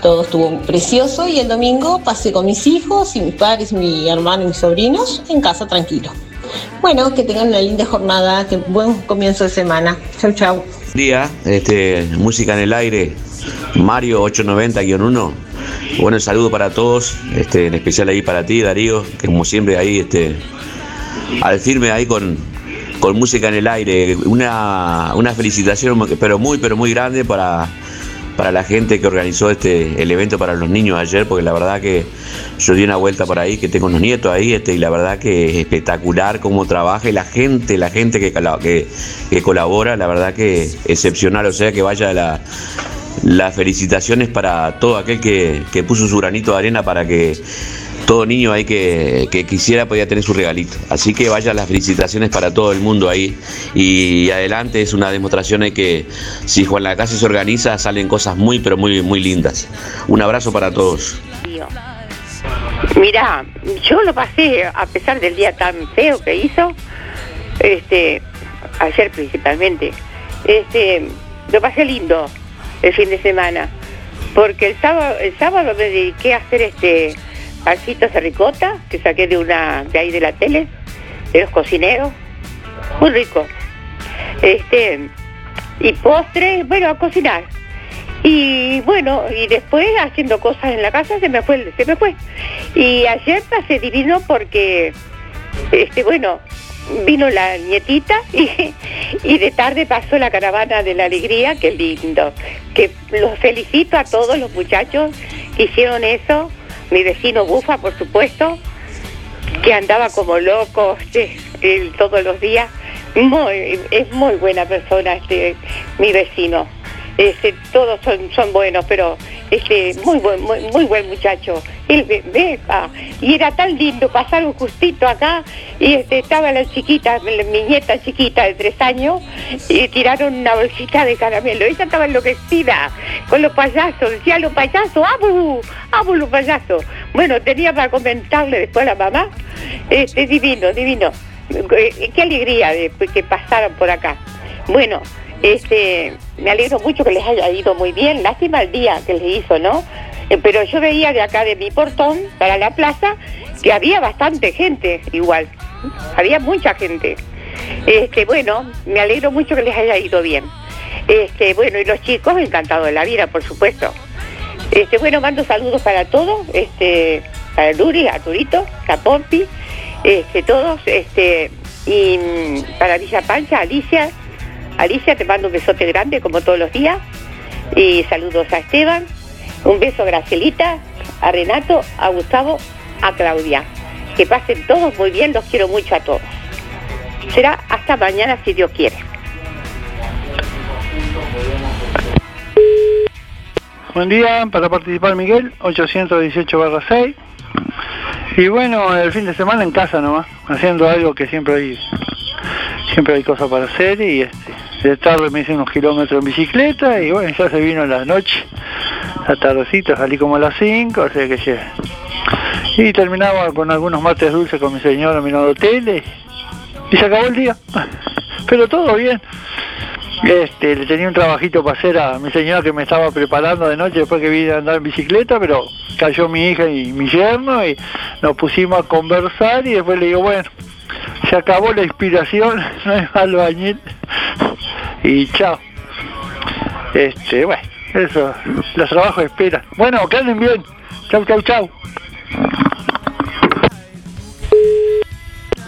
todo estuvo precioso y el domingo pasé con mis hijos y mis padres, mi hermano y mis sobrinos en casa tranquilo. Bueno, que tengan una linda jornada, que buen comienzo de semana. Chau, chau. día, este, música en el aire, Mario 890-1. Bueno, el saludo para todos, este, en especial ahí para ti, Darío, que como siempre ahí, este, al firme ahí con, con música en el aire. Una, una felicitación, pero muy, pero muy grande para, para la gente que organizó este el evento para los niños ayer, porque la verdad que yo di una vuelta por ahí, que tengo unos nietos ahí, este, y la verdad que es espectacular cómo trabaja y la gente, la gente que, que colabora, la verdad que excepcional, o sea que vaya la, las felicitaciones para todo aquel que, que puso su granito de arena para que todo niño ahí que, que quisiera podía tener su regalito. Así que vaya las felicitaciones para todo el mundo ahí. Y adelante es una demostración de que si Juan la Casa se organiza salen cosas muy pero muy muy lindas. Un abrazo para todos. Mira, yo lo pasé, a pesar del día tan feo que hizo, este, ayer principalmente, este, lo pasé lindo el fin de semana, porque el sábado, el sábado me dediqué a hacer este pancitos de ricota que saqué de una de ahí de la tele, de los cocineros, muy rico. Este, y postre, bueno, a cocinar. Y bueno, y después haciendo cosas en la casa se me fue, se me fue. Y ayer pasé divino porque, este, bueno, vino la nietita y, de tarde pasó la caravana de la alegría, qué lindo. Que los felicito a todos los muchachos que hicieron eso. Mi vecino Bufa, por supuesto, que andaba como loco todos los días. Muy, es muy buena persona este mi vecino. Este, todos son, son buenos, pero este, muy buen, muy, muy buen muchacho. Él ve, ah, y era tan lindo, pasaron justito acá, y este, estaba la chiquita, mi nieta chiquita de tres años, y tiraron una bolsita de caramelo. Ella estaba enloquecida con los payasos, decía los payasos, ¡abu! ¡abu los payasos! Bueno, tenía para comentarle después a la mamá, este, divino, divino. Eh, Qué alegría de que pasaran por acá. Bueno, este, me alegro mucho que les haya ido muy bien. Lástima el día que les hizo, ¿no? Eh, Pero yo veía de acá de mi portón para la plaza que había bastante gente igual. Había mucha gente. Este, bueno, me alegro mucho que les haya ido bien. Este, bueno, y los chicos encantados de la vida, por supuesto. Este, bueno, mando saludos para todos, este, para Luri, Arturito, Capompi, este, todos, este, y mm, para Villa Pancha, Alicia, Alicia, te mando un besote grande como todos los días, y saludos a Esteban, un beso a Gracielita, a Renato, a Gustavo, a Claudia. Que pasen todos muy bien, los quiero mucho a todos. Será hasta mañana si Dios quiere. Buen día, para participar Miguel, 818 barra 6. Y bueno, el fin de semana en casa nomás, haciendo algo que siempre hay siempre hay cosas para hacer y este, de tarde me hice unos kilómetros en bicicleta y bueno, ya se vino la noche, la tardecita, salí como a las 5, o sea que ya. Y terminaba con algunos mates dulces con mi señora mirando tele y se acabó el día. Pero todo bien. Este, le tenía un trabajito para hacer a mi señora que me estaba preparando de noche después que vine a andar en bicicleta, pero cayó mi hija y mi yerno y nos pusimos a conversar y después le digo, bueno, se acabó la inspiración, no es albañil y chao. Este, bueno, eso, los trabajos esperan. Bueno, que anden bien. Chau, chau, chau.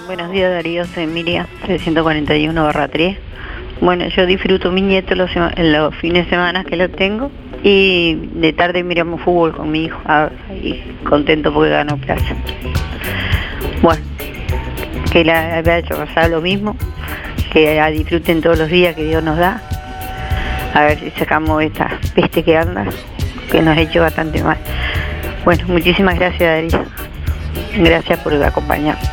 Buenos días Darío, soy Emilia, 341 barra 3. Bueno, yo disfruto mi nieto los, los fines de semana que lo tengo y de tarde miramos fútbol con mi hijo ah, y contento porque ganó plaza. Bueno, que la haya hecho pasar lo mismo, que la disfruten todos los días que Dios nos da. A ver si sacamos esta peste que anda, que nos ha hecho bastante mal. Bueno, muchísimas gracias Darío. Gracias por acompañarnos.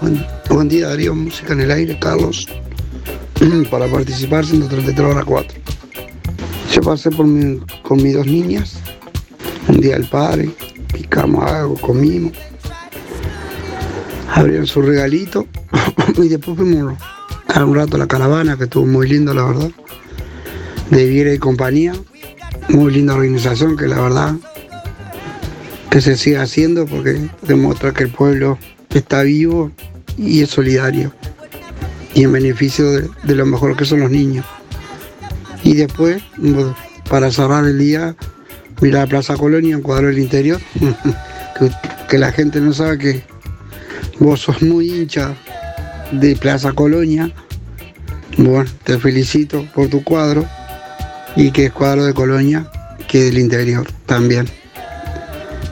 Buen, buen día Darío, música en el aire, Carlos. Para participar 133 horas 4. Yo pasé por mi- con mis dos niñas. Un día el padre, picamos algo, comimos. Abrieron su regalito y después fuimos a un rato a la caravana, que estuvo muy lindo la verdad. De Viera y compañía. Muy linda organización que la verdad que se siga haciendo porque demuestra que el pueblo está vivo y es solidario y en beneficio de, de lo mejor que son los niños. Y después, para cerrar el día, mira la Plaza Colonia, en cuadro del interior, que, la gente no sabe que vos sos muy hincha de Plaza Colonia. Bueno, te felicito por tu cuadro y que es cuadro de Colonia, que del interior también.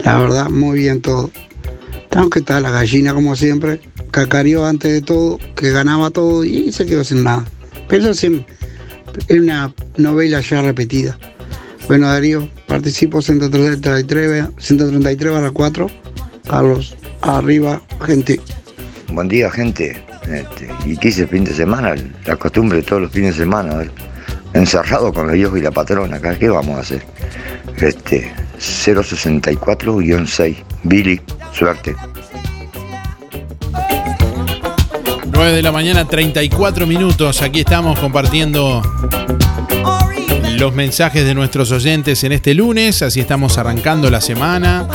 La verdad, muy bien todo. Aunque está la gallina como siempre, cacareó antes de todo, que ganaba todo y se quedó sin nada. Pero es una novela ya repetida. Bueno, Darío, participo 133, 133 barra 4. Carlos, arriba, gente. Buen día, gente. Este, ¿Y qué hice el fin de semana? La costumbre de todos los fines de semana. a ver, Encerrado con los hijos y la patrona acá. ¿Qué vamos a hacer? Este, 064-6. Billy, suerte. 9 de la mañana, 34 minutos. Aquí estamos compartiendo los mensajes de nuestros oyentes en este lunes. Así estamos arrancando la semana.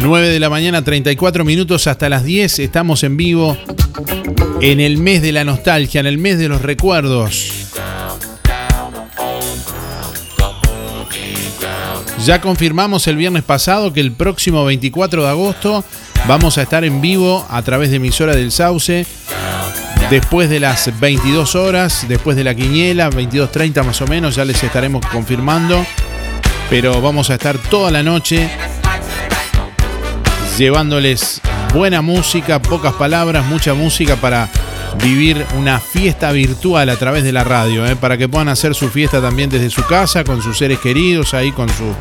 Nueve de la mañana, 34 minutos hasta las 10. Estamos en vivo en el mes de la nostalgia, en el mes de los recuerdos. Ya confirmamos el viernes pasado que el próximo 24 de agosto vamos a estar en vivo a través de emisora del Sauce. Después de las 22 horas, después de la quiniela, 22.30 más o menos, ya les estaremos confirmando. Pero vamos a estar toda la noche llevándoles buena música, pocas palabras, mucha música para vivir una fiesta virtual a través de la radio, ¿eh? para que puedan hacer su fiesta también desde su casa, con sus seres queridos, ahí con su,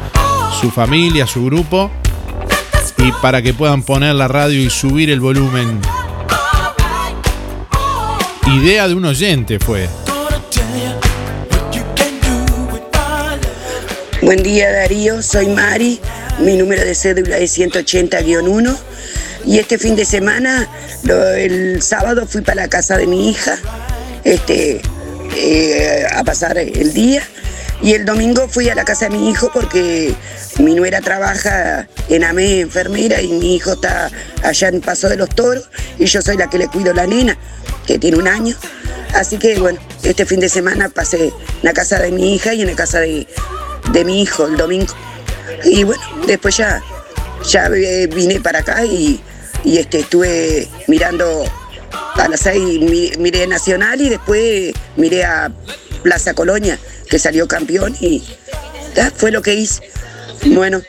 su familia, su grupo, y para que puedan poner la radio y subir el volumen. Idea de un oyente fue. Buen día Darío, soy Mari, mi número de cédula es 180-1 y este fin de semana, el sábado fui para la casa de mi hija, este, eh, a pasar el día. Y el domingo fui a la casa de mi hijo porque mi nuera trabaja en AME enfermera y mi hijo está allá en Paso de los Toros y yo soy la que le cuido la nena, que tiene un año. Así que bueno, este fin de semana pasé en la casa de mi hija y en la casa de, de mi hijo el domingo. Y bueno, después ya, ya eh, vine para acá y, y, este, estuve mirando a las seis, mi- miré Nacional y después miré a Plaza Colonia, que salió campeón y fue lo que hice. Bueno,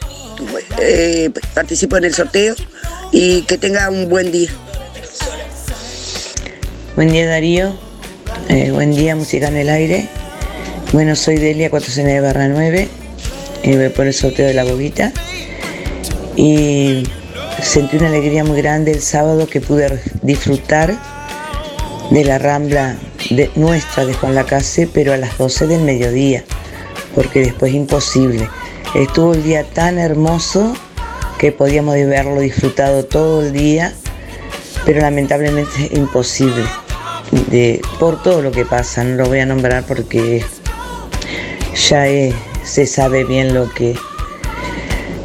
eh, participo en el sorteo y que tenga un buen día. Buen día Darío, Eh, buen día Música en el Aire. Bueno, soy Delia 409 barra 9 y voy por el sorteo de la boguita. Y sentí una alegría muy grande el sábado que pude disfrutar de la rambla nuestra de Juan Lacase, pero a las 12 del mediodía, porque después imposible. Estuvo el día tan hermoso que podíamos haberlo disfrutado todo el día, pero lamentablemente imposible de, por todo lo que pasa. No lo voy a nombrar porque ya es- se sabe bien lo que,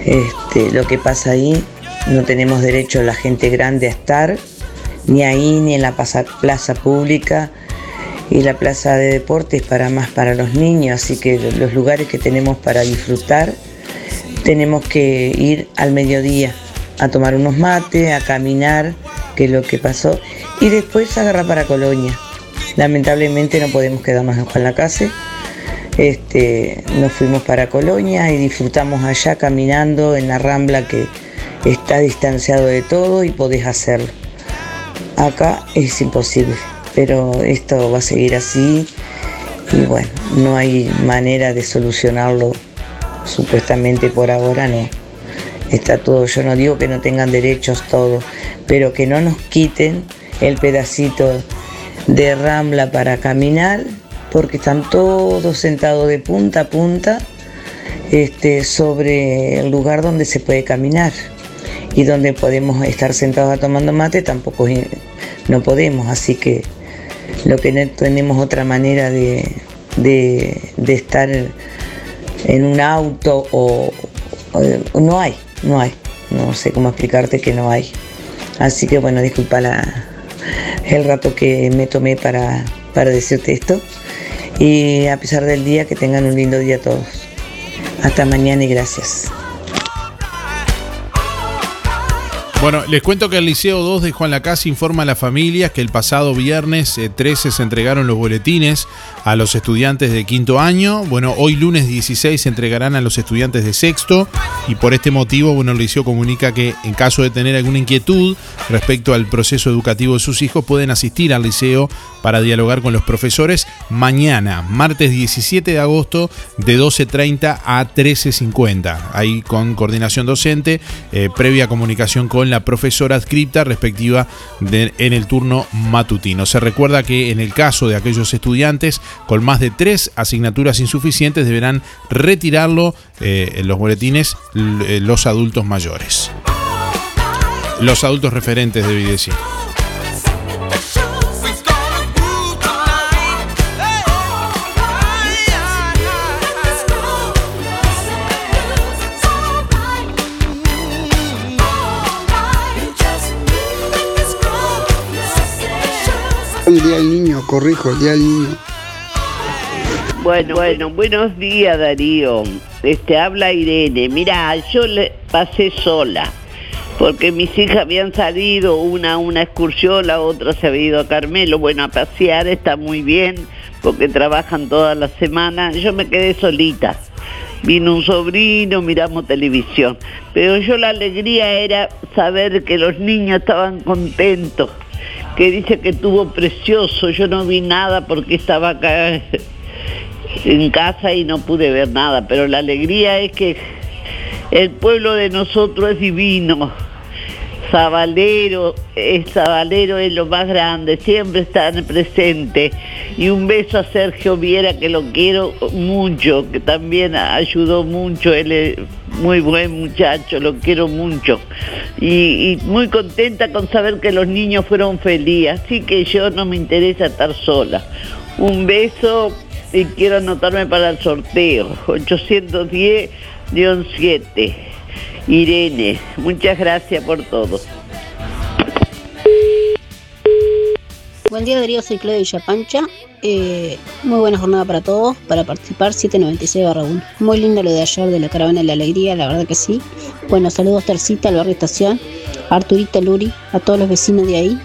este, lo que pasa ahí. No tenemos derecho la gente grande a estar, ni ahí, ni en la plaza, pública. Y la plaza de deportes para más para los niños, así que los lugares que tenemos para disfrutar, tenemos que ir al mediodía a tomar unos mates, a caminar, que es lo que pasó, y después agarrar para Colonia. Lamentablemente no podemos quedarnos en Juan Lacase. Este, nos fuimos para Colonia y disfrutamos allá caminando en la rambla que está distanciado de todo y podés hacerlo. Acá es imposible, pero esto va a seguir así y bueno, no hay manera de solucionarlo supuestamente por ahora no. Está todo, yo no digo que no tengan derechos todos, pero que no nos quiten el pedacito de rambla para caminar, porque están todos sentados de punta a punta este, sobre el lugar donde se puede caminar y donde podemos estar sentados tomando mate tampoco no podemos, así que lo que no tenemos otra manera de, de- estar en un auto o, no hay, no hay, no sé cómo explicarte que no hay. Así que bueno, disculpa el rato que me tomé para, para decirte esto y a pesar del día que tengan un lindo día todos. Hasta mañana y gracias. Bueno, les cuento que el Liceo 2 de Juan Lacase informa a las familias que el pasado viernes eh, 13 se entregaron los boletines a los estudiantes de quinto año. Bueno, hoy lunes 16 se entregarán a los estudiantes de sexto y por este motivo, bueno, el Liceo comunica que en caso de tener alguna inquietud respecto al proceso educativo de sus hijos, pueden asistir al Liceo para dialogar con los profesores mañana, martes 17 de agosto, de 12.30 a 13.50. Ahí con coordinación docente, eh, previa comunicación con la profesora adscripta respectiva en el turno matutino. Se recuerda que en el caso de aquellos estudiantes con más de tres asignaturas insuficientes deberán retirarlo eh, en los boletines eh, los adultos mayores. Los adultos referentes, debí decir. El día del niño, corrijo, el día del niño. Bueno, bueno, buenos días Darío. Este habla Irene. Mira, yo le pasé sola porque mis hijas habían salido, una una excursión, la otra se había ido a Carmelo, bueno, a pasear, está muy bien, porque trabajan toda la semana. Yo me quedé solita. Vino un sobrino, miramos televisión. Pero yo la alegría era saber que los niños estaban contentos, que dice que estuvo precioso. Yo no vi nada porque estaba acá en casa y no pude ver nada, pero la alegría es que el pueblo de nosotros es divino. Sabalero, Sabalero es lo más grande, siempre están presente. Y un beso a Sergio Viera, que lo quiero mucho, que también ayudó mucho, él es muy buen muchacho, lo quiero mucho. Y, y muy contenta con saber que los niños fueron felices, así que yo no me interesa estar sola. Un beso y quiero anotarme para el sorteo. 810-7. Irene, muchas gracias por todo. Buen día Darío, soy Claudia Villapancha. Eh, muy buena jornada para todos. Para participar 796 1. Muy lindo lo de ayer de la caravana de la alegría, la verdad que sí. Bueno, saludos Tercita, al barrio Estación, a Arturita Luri, a todos los vecinos de ahí.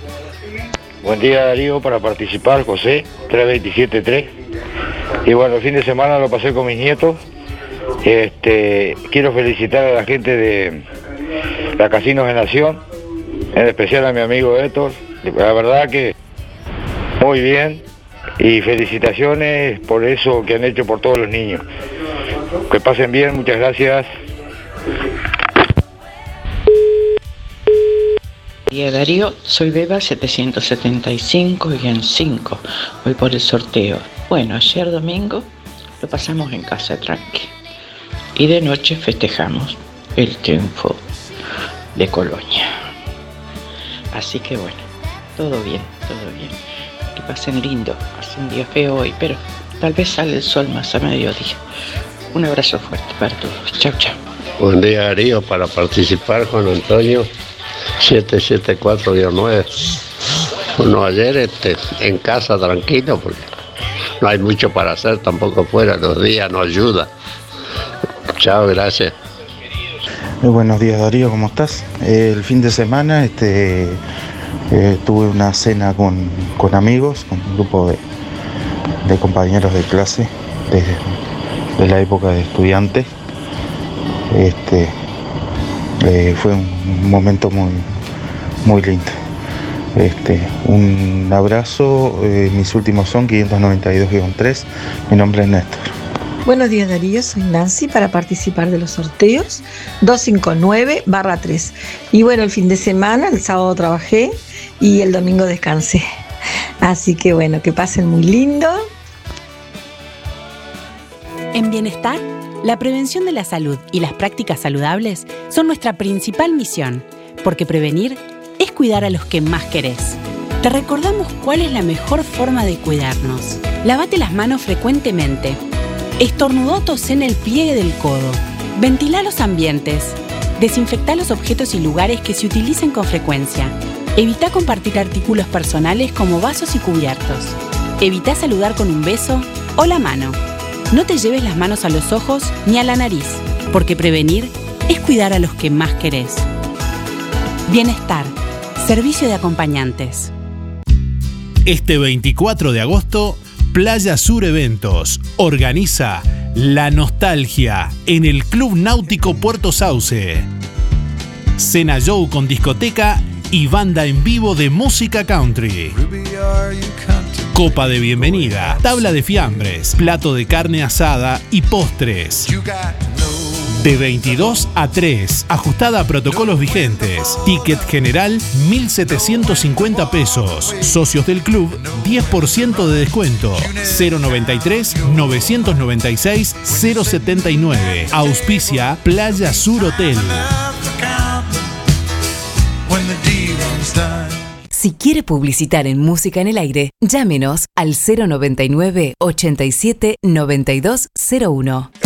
Buen día Darío, para participar José, 3273. Y bueno, el fin de semana lo pasé con mis nietos. Este, quiero felicitar a la gente de la Casinos de Nación, en especial a mi amigo Héctor. La verdad que muy bien y felicitaciones por eso que han hecho por todos los niños. Que pasen bien, muchas gracias. Día Darío, soy Beba 775 y en 5. Voy por el sorteo. Bueno, ayer domingo lo pasamos en casa tranqui. Y de noche festejamos el triunfo de Colonia. Así que bueno, todo bien, todo bien. Que pasen lindo. Hace un día feo hoy, pero tal vez sale el sol más a mediodía. Un abrazo fuerte para todos. Chao, chao. Buen día Darío, para participar Juan Antonio 774-9. Bueno, ayer este, en casa tranquilo porque no hay mucho para hacer tampoco fuera, los días no ayuda. Chao, gracias. Muy buenos días Darío, ¿cómo estás? El fin de semana este, eh, tuve una cena con, con amigos, con un grupo de, de compañeros de clase de, de la época de estudiante. Este, eh, fue un momento muy, muy lindo. Este, un abrazo, eh, mis últimos son 592-3, mi nombre es Néstor. Buenos días Darío, soy Nancy para participar de los sorteos 259-3. Y bueno, el fin de semana, el sábado trabajé y el domingo descansé. Así que bueno, que pasen muy lindo. En bienestar, la prevención de la salud y las prácticas saludables son nuestra principal misión, porque prevenir es cuidar a los que más querés. Te recordamos cuál es la mejor forma de cuidarnos. Lavate las manos frecuentemente. Estornudó tos en el pliegue del codo. Ventila los ambientes. Desinfecta los objetos y lugares que se utilicen con frecuencia. Evita compartir artículos personales como vasos y cubiertos. Evita saludar con un beso o la mano. No te lleves las manos a los ojos ni a la nariz, porque prevenir es cuidar a los que más querés. Bienestar. Servicio de acompañantes. Este 24 de agosto, Playa Sur Eventos organiza La Nostalgia en el Club Náutico Puerto Sauce. Cena Show con discoteca y banda en vivo de música country. Copa de bienvenida, tabla de fiambres, plato de carne asada y postres. De 22 a 3, ajustada a protocolos vigentes. Ticket general 1.750 pesos. Socios del club 10% de descuento. 093 996 079. Auspicia Playa Sur Hotel. Si quiere publicitar en Música en el Aire, llámenos al 099 87 9201.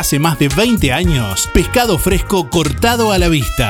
más de 20 años, pescado fresco cortado a la vista.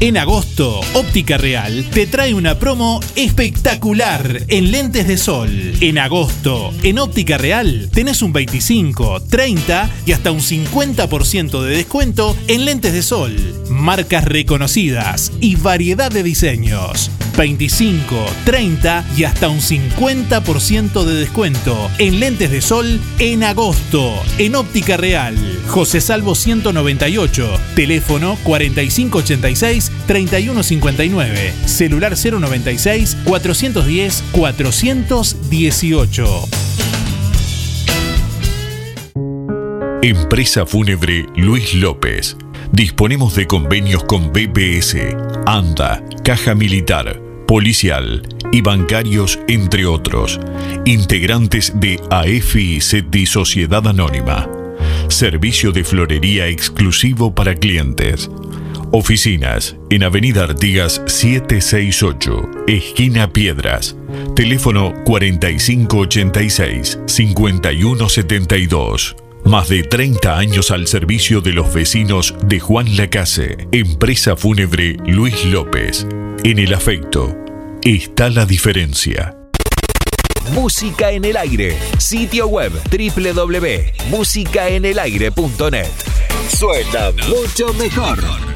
En agosto, Óptica Real te trae una promo espectacular en lentes de sol. En agosto, en Óptica Real tenés un 25, 30 y hasta un 50% de descuento en lentes de sol. Marcas reconocidas y variedad de diseños. 25, 30 y hasta un 50% de descuento en lentes de sol en agosto en Óptica Real. José Salvo 198, teléfono 4586-3159, celular 096-410-418. Empresa Fúnebre Luis López. Disponemos de convenios con BPS, ANDA, Caja Militar, Policial y bancarios, entre otros. Integrantes de AFI SETI Sociedad Anónima. Servicio de florería exclusivo para clientes. Oficinas en Avenida Artigas 768, esquina Piedras. Teléfono 4586-5172. Más de 30 años al servicio de los vecinos de Juan Lacase. Empresa Fúnebre Luis López. En el afecto está la diferencia. Música en el aire. Sitio web www.musicaenelaire.net. Suena mucho mejor.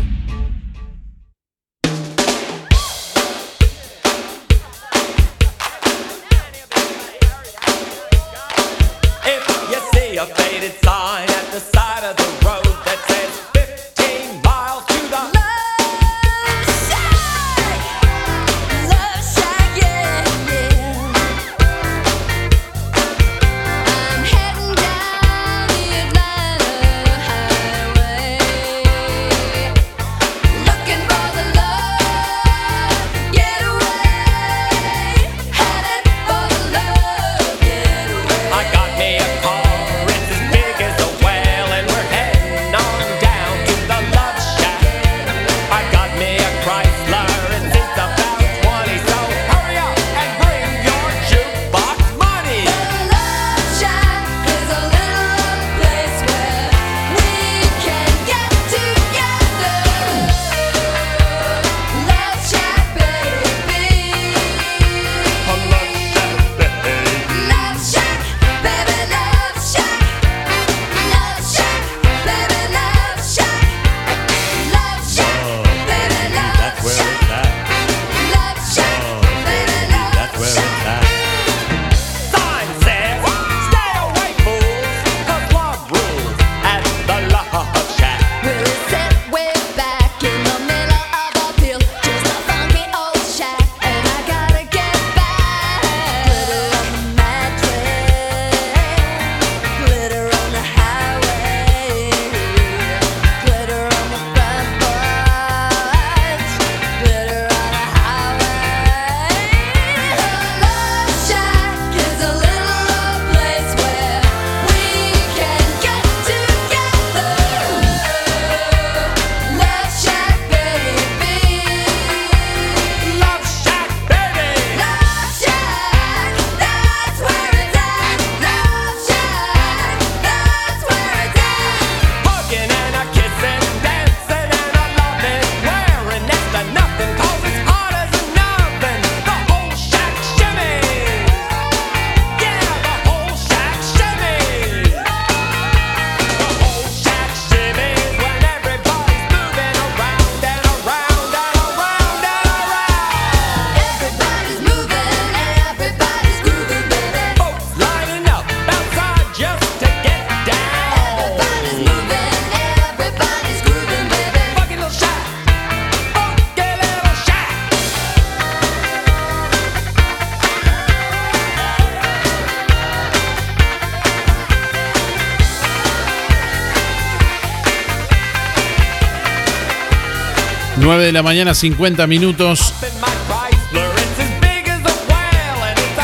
De la mañana, 50 minutos.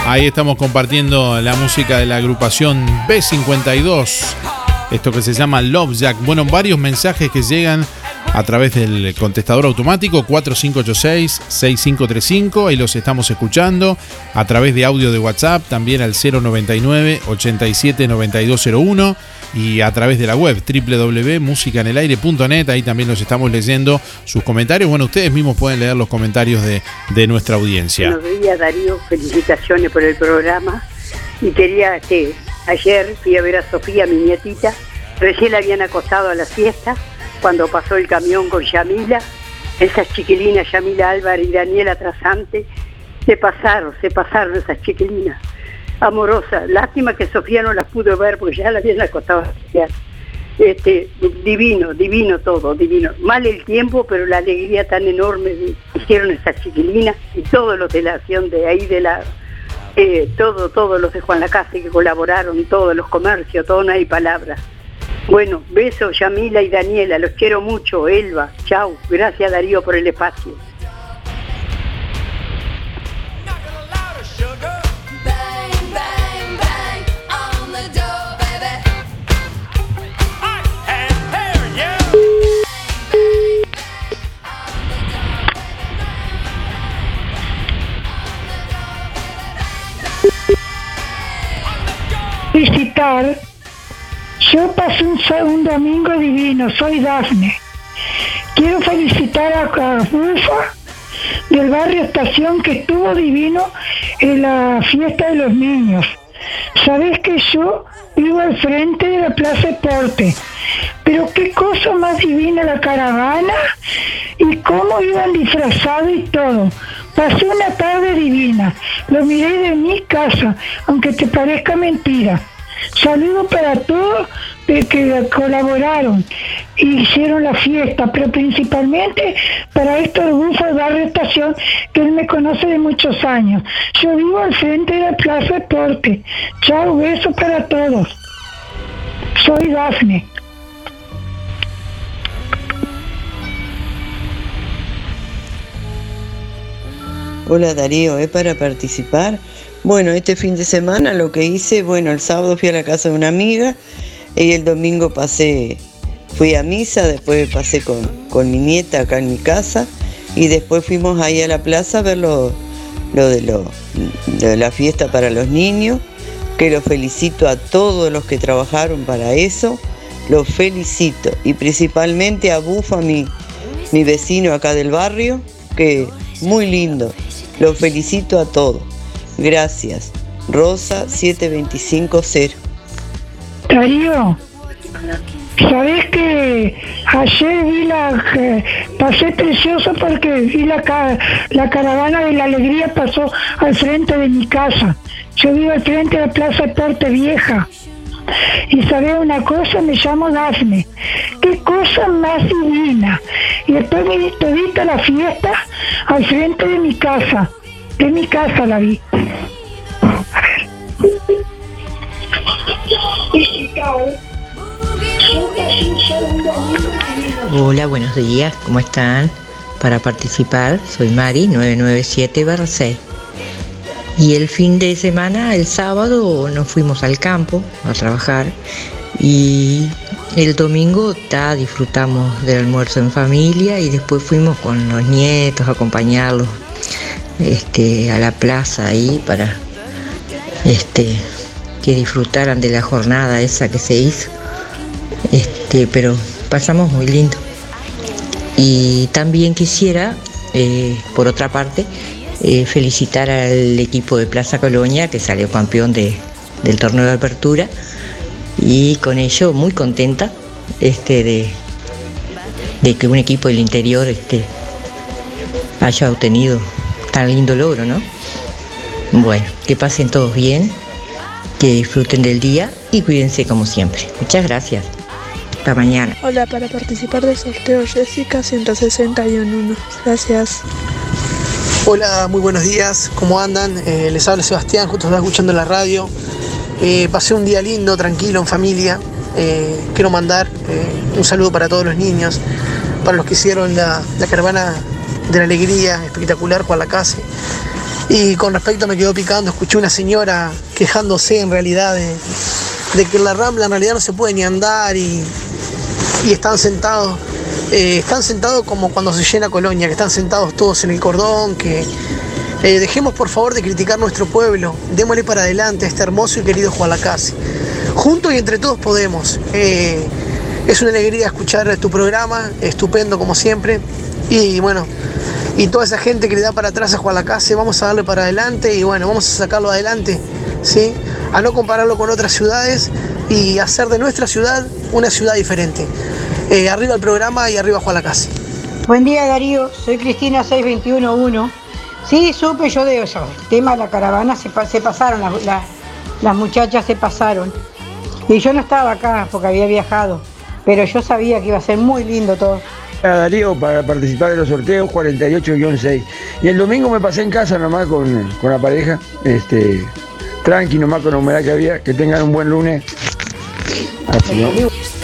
Ahí estamos compartiendo la música de la agrupación B52. Esto que se llama Love Jack. Bueno, varios mensajes que llegan a través del contestador automático 4586-6535. Ahí los estamos escuchando. A través de audio de WhatsApp también al 099-879201. Y a través de la web www.musicanelaire.net. Ahí también los estamos leyendo sus comentarios. Bueno, ustedes mismos pueden leer los comentarios de, de nuestra audiencia. Buenos días, Darío. Felicitaciones por el programa. Y quería que ayer fui a ver a Sofía, mi nietita. Recién la habían acostado a la siesta cuando pasó el camión con Yamila. Esas chiquilinas, Yamila Álvarez y Daniela Trasante, se pasaron, se pasaron esas chiquilinas. Amorosas. Lástima que Sofía no las pudo ver porque ya la habían acostado a. Este, divino, divino todo, divino. Mal el tiempo, pero la alegría tan enorme que hicieron esas chiquilinas y todos los de la acción de ahí de la eh, todo, todos los de Juan Lacase que colaboraron, todos los comercios, todo no hay palabras. Bueno, besos Yamila y Daniela, los quiero mucho, Elba, chau, gracias Darío por el espacio. Visitar. Yo pasé un, domingo divino, soy Dafne. Quiero felicitar a, a del barrio Estación que estuvo divino en la fiesta de los niños. Sabes que yo vivo al frente de la Plaza Porte, pero qué cosa más divina la caravana y cómo iban disfrazados y todo. Pasé una tarde divina, lo miré de mi casa, aunque te parezca mentira. Saludos para todos de que colaboraron y hicieron la fiesta, pero principalmente para Héctor Bufo de Barrio Estación, que él me conoce de muchos años. Yo vivo al frente de la Plaza Deporte. Chao, besos para todos. Soy Dafne. Hola Darío, ¿es para participar? Bueno, este fin de semana lo que hice, bueno, el sábado fui a la casa de una amiga y el domingo pasé, fui a misa, después pasé con, mi nieta acá en mi casa y después fuimos ahí a la plaza a ver lo, lo de, lo, de la fiesta para los niños, que los felicito a todos los que trabajaron para eso, los felicito y principalmente a Bufa, mi, mi vecino acá del barrio, que muy lindo, los felicito a todos. Gracias. Rosa 7250. Darío, ¿sabés que ayer vi la... eh, pasé precioso porque vi la, la caravana de la alegría pasó al frente de mi casa. Yo vivo al frente de la Plaza Porte Vieja. Y sabés una cosa, me llamo Dafne. Qué cosa más divina. Y después me vi todita la fiesta al frente de mi casa. De mi casa la vi. Hola, buenos días, ¿cómo están? Para participar, soy Mari, 997-6. Y el fin de semana, el sábado, nos fuimos al campo a trabajar y el domingo ta, disfrutamos del almuerzo en familia y después fuimos con los nietos a acompañarlos este, a la plaza ahí para este, que disfrutaran de la jornada esa que se hizo. Este, pero pasamos muy lindo. Y también quisiera, eh, por otra parte, eh, felicitar al equipo de Plaza Colonia que salió campeón de- del torneo de apertura y con ello muy contenta de, que un equipo del interior haya obtenido tan lindo logro, ¿no? Bueno, que pasen todos bien, que disfruten del día y cuídense como siempre. Muchas gracias. Hasta mañana. Hola, para participar del sorteo Jessica 161. Gracias. Hola, muy buenos días, ¿cómo andan? Eh, les habla Sebastián, justo estaba escuchando la radio. Eh, pasé un día lindo, tranquilo, en familia. Eh, quiero mandar eh, un saludo para todos los niños, para los que hicieron la, la caravana de la alegría, espectacular, Juan Lacase. Y con respecto me quedó picando, escuché una señora quejándose en realidad de, que en la Rambla en realidad no se puede ni andar y, y están sentados, eh, están sentados como cuando se llena Colonia, que están sentados todos en el cordón, que eh, dejemos por favor de criticar nuestro pueblo, démosle para adelante a este hermoso y querido Juan Lacase. Juntos y entre todos podemos. Eh, es una alegría escuchar tu programa, estupendo como siempre. Y bueno, y toda esa gente que le da para atrás a Juan Lacase, vamos a darle para adelante y bueno, vamos a sacarlo adelante, ¿sí? A no compararlo con otras ciudades y hacer de nuestra ciudad una ciudad diferente. Eh, arriba el programa y arriba Juan Lacase. Buen día Darío, soy Cristina 6211. Sí, supe yo de eso. El tema de la caravana se, pa- se pasaron, la- las muchachas se pasaron. Y yo no estaba acá porque había viajado, pero yo sabía que iba a ser muy lindo todo. A Darío para participar de los sorteos 48-6. Y el domingo me pasé en casa nomás con, con la pareja. Este, tranqui nomás con la humedad que había. Que tengan un buen lunes. Así, ¿no?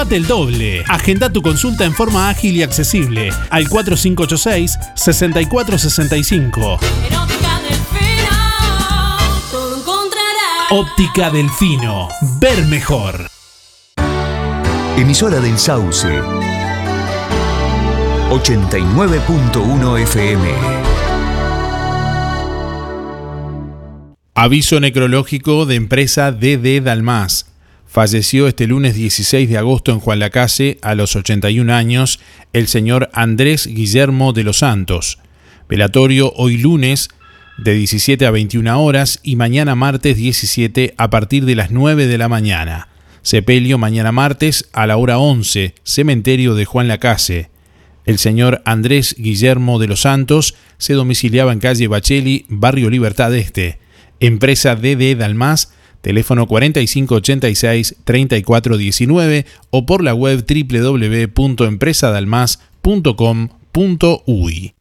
llévate el doble. Agenda tu consulta en forma ágil y accesible al 4586-6465. Óptica Delfino. Ver mejor. Emisora del Sauce. 89.1 FM. Aviso necrológico de empresa DD Dalmas. Falleció este lunes 16 de agosto en Juan Lacase, a los 81 años, el señor Andrés Guillermo de los Santos. Velatorio hoy lunes de 17 a 21 horas y mañana martes 17 a partir de las 9 de la mañana. Sepelio mañana martes a la hora 11, cementerio de Juan Lacase. El señor Andrés Guillermo de los Santos se domiciliaba en calle Bacheli, barrio Libertad Este. Empresa DD Dalmas, teléfono 4586-3419 o por la web www.empresadalmas.com.uy.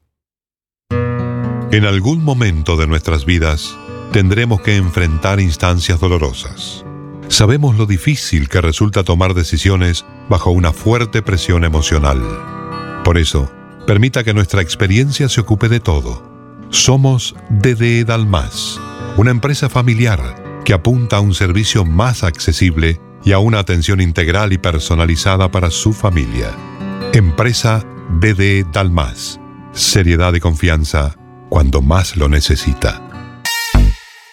En algún momento de nuestras vidas tendremos que enfrentar instancias dolorosas. Sabemos lo difícil que resulta tomar decisiones bajo una fuerte presión emocional. Por eso, permita que nuestra experiencia se ocupe de todo. Somos DD Dalmas, una empresa familiar que apunta a un servicio más accesible y a una atención integral y personalizada para su familia. Empresa DD Dalmas. Seriedad y confianza cuando más lo necesita.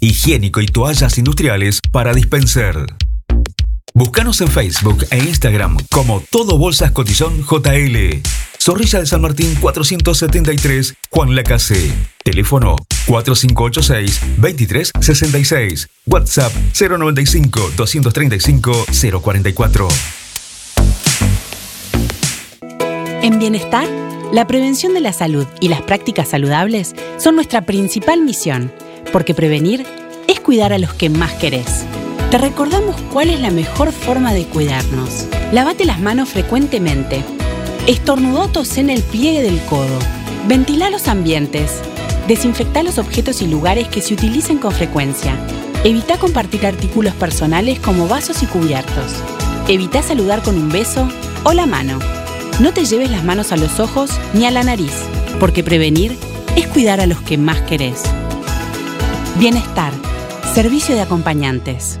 Higiénico y toallas industriales para dispenser. Búscanos en Facebook e Instagram como Todo Bolsas Cotillón JL. Zorrilla de San Martín 473, Juan Lacase. Teléfono 4586-2366. WhatsApp 095-235-044. En Bienestar, la prevención de la salud y las prácticas saludables son nuestra principal misión, porque prevenir es cuidar a los que más querés. Te recordamos cuál es la mejor forma de cuidarnos. Lavate las manos frecuentemente. Estornudó en el pliegue del codo. Ventila los ambientes. Desinfecta los objetos y lugares que se utilicen con frecuencia. Evita compartir artículos personales como vasos y cubiertos. Evita saludar con un beso o la mano. No te lleves las manos a los ojos ni a la nariz, porque prevenir es cuidar a los que más querés. Bienestar. Servicio de acompañantes.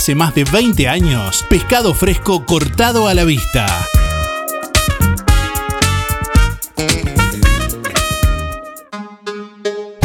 más de 20 años, pescado fresco cortado a la vista.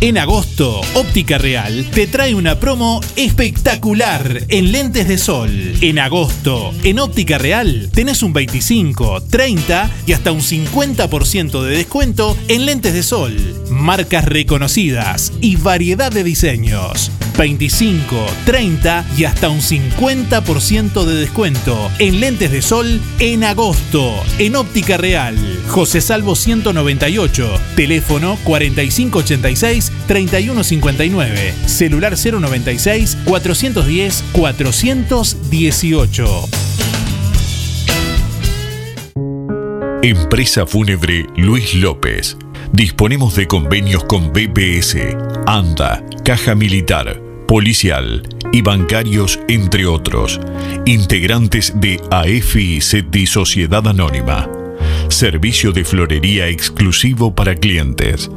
En agosto, Óptica Real te trae una promo espectacular en lentes de sol. En agosto, en Óptica Real tenés un 25, 30 y hasta un 50% de descuento en lentes de sol. Marcas reconocidas y variedad de diseños. 25, 30 y hasta un 50% de descuento en lentes de sol en agosto en Óptica Real. José Salvo 198, teléfono 4586-3159, celular 096-410-418. Empresa Fúnebre Luis López. Disponemos de convenios con BPS, ANDA, Caja Militar, Policial y bancarios, entre otros. Integrantes de AFI y Sociedad Anónima. Servicio de florería exclusivo para clientes.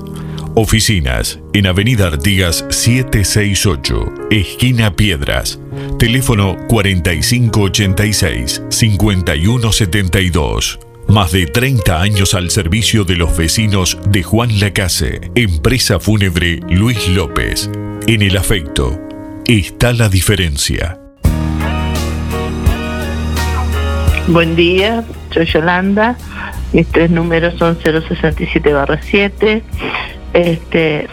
Oficinas en Avenida Artigas 768, esquina Piedras. Teléfono 4586-5172. Más de 30 años al servicio de los vecinos de Juan Lacase. Empresa Fúnebre Luis López. En el afecto está la diferencia. Buen día, soy Yolanda. Mis tres números son 067 7. Este,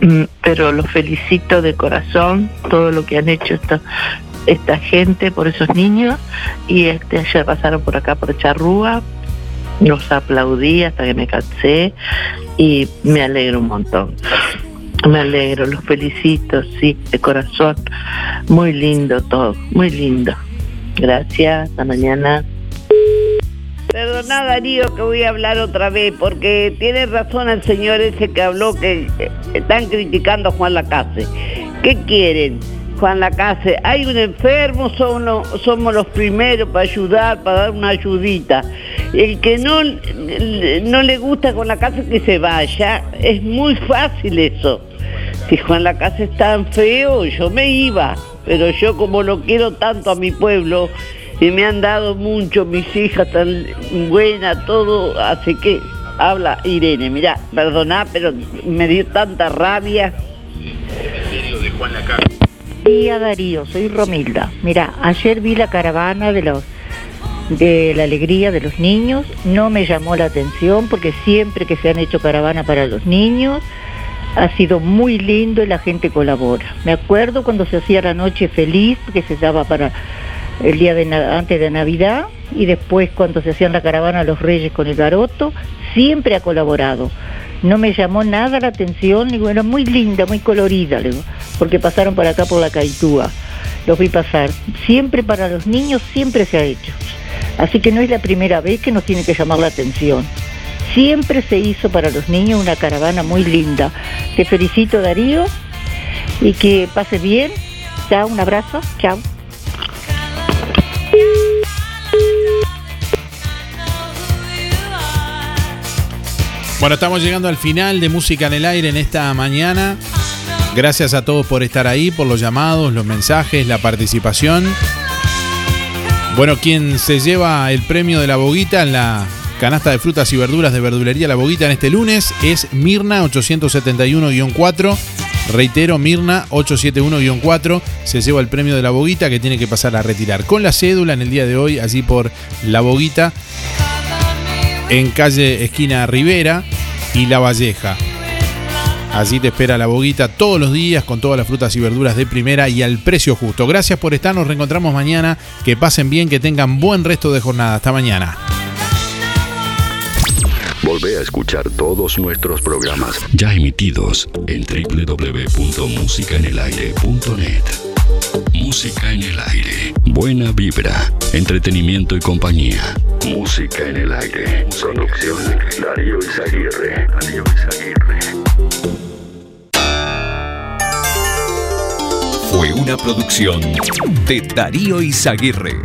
mm, pero los felicito de corazón todo lo que han hecho esta, esta gente por esos niños. Y este ayer pasaron por acá por Charrúa. Los aplaudí hasta que me cansé y me alegro un montón. Me alegro, los felicito, sí, de corazón. Muy lindo todo, muy lindo. Gracias, hasta mañana. Perdona Darío que voy a hablar otra vez, porque tiene razón el señor ese que habló que eh, están criticando a Juan Lacase. ¿Qué quieren? Juan Lacase, hay un enfermo, somos, los primeros para ayudar, para dar una ayudita. El que no, no le gusta con la casa que se vaya, es muy fácil eso. Si Juan Lacase es tan feo, yo me iba, pero yo como lo quiero tanto a mi pueblo, y me han dado mucho, mis hijas tan buenas, todo, así que habla Irene, mira, perdona, pero me dio tanta rabia. Día Darío, soy Romilda. Mira, ayer vi la caravana de los de la alegría de los niños, no me llamó la atención porque siempre que se han hecho caravana para los niños ha sido muy lindo y la gente colabora. Me acuerdo cuando se hacía la noche feliz, que se daba para el día de antes de Navidad y después cuando se hacían la caravana los Reyes con el garoto, siempre ha colaborado. No me llamó nada la atención, digo, era muy linda, muy colorida, digo, porque pasaron por acá por la Caitúa, los vi pasar. Siempre para los niños, siempre se ha hecho. Así que no es la primera vez que nos tiene que llamar la atención. Siempre se hizo para los niños una caravana muy linda. Te felicito Darío y que pase bien. Chao, un abrazo. Chao. Bueno, estamos llegando al final de Música en el Aire en esta mañana. Gracias a todos por estar ahí, por los llamados, los mensajes, la participación. Bueno, quien se lleva el premio de la boguita en la canasta de frutas y verduras de verdulería La Boguita en este lunes es Mirna 871-4. Reitero, Mirna 871-4 se lleva el premio de la boguita que tiene que pasar a retirar con la cédula en el día de hoy, allí por la boguita, en calle esquina Rivera y La Valleja. Allí te espera la boguita todos los días con todas las frutas y verduras de primera y al precio justo. Gracias por estar, nos reencontramos mañana. Que pasen bien, que tengan buen resto de jornada. Hasta mañana. Volvé a escuchar todos nuestros programas ya emitidos en www.musicaenelaire.net. Música en el aire. Buena vibra, entretenimiento y compañía. Música en el aire. Producción Darío Izaguirre. Darío Izaguirre. Fue una producción de Darío Izaguirre.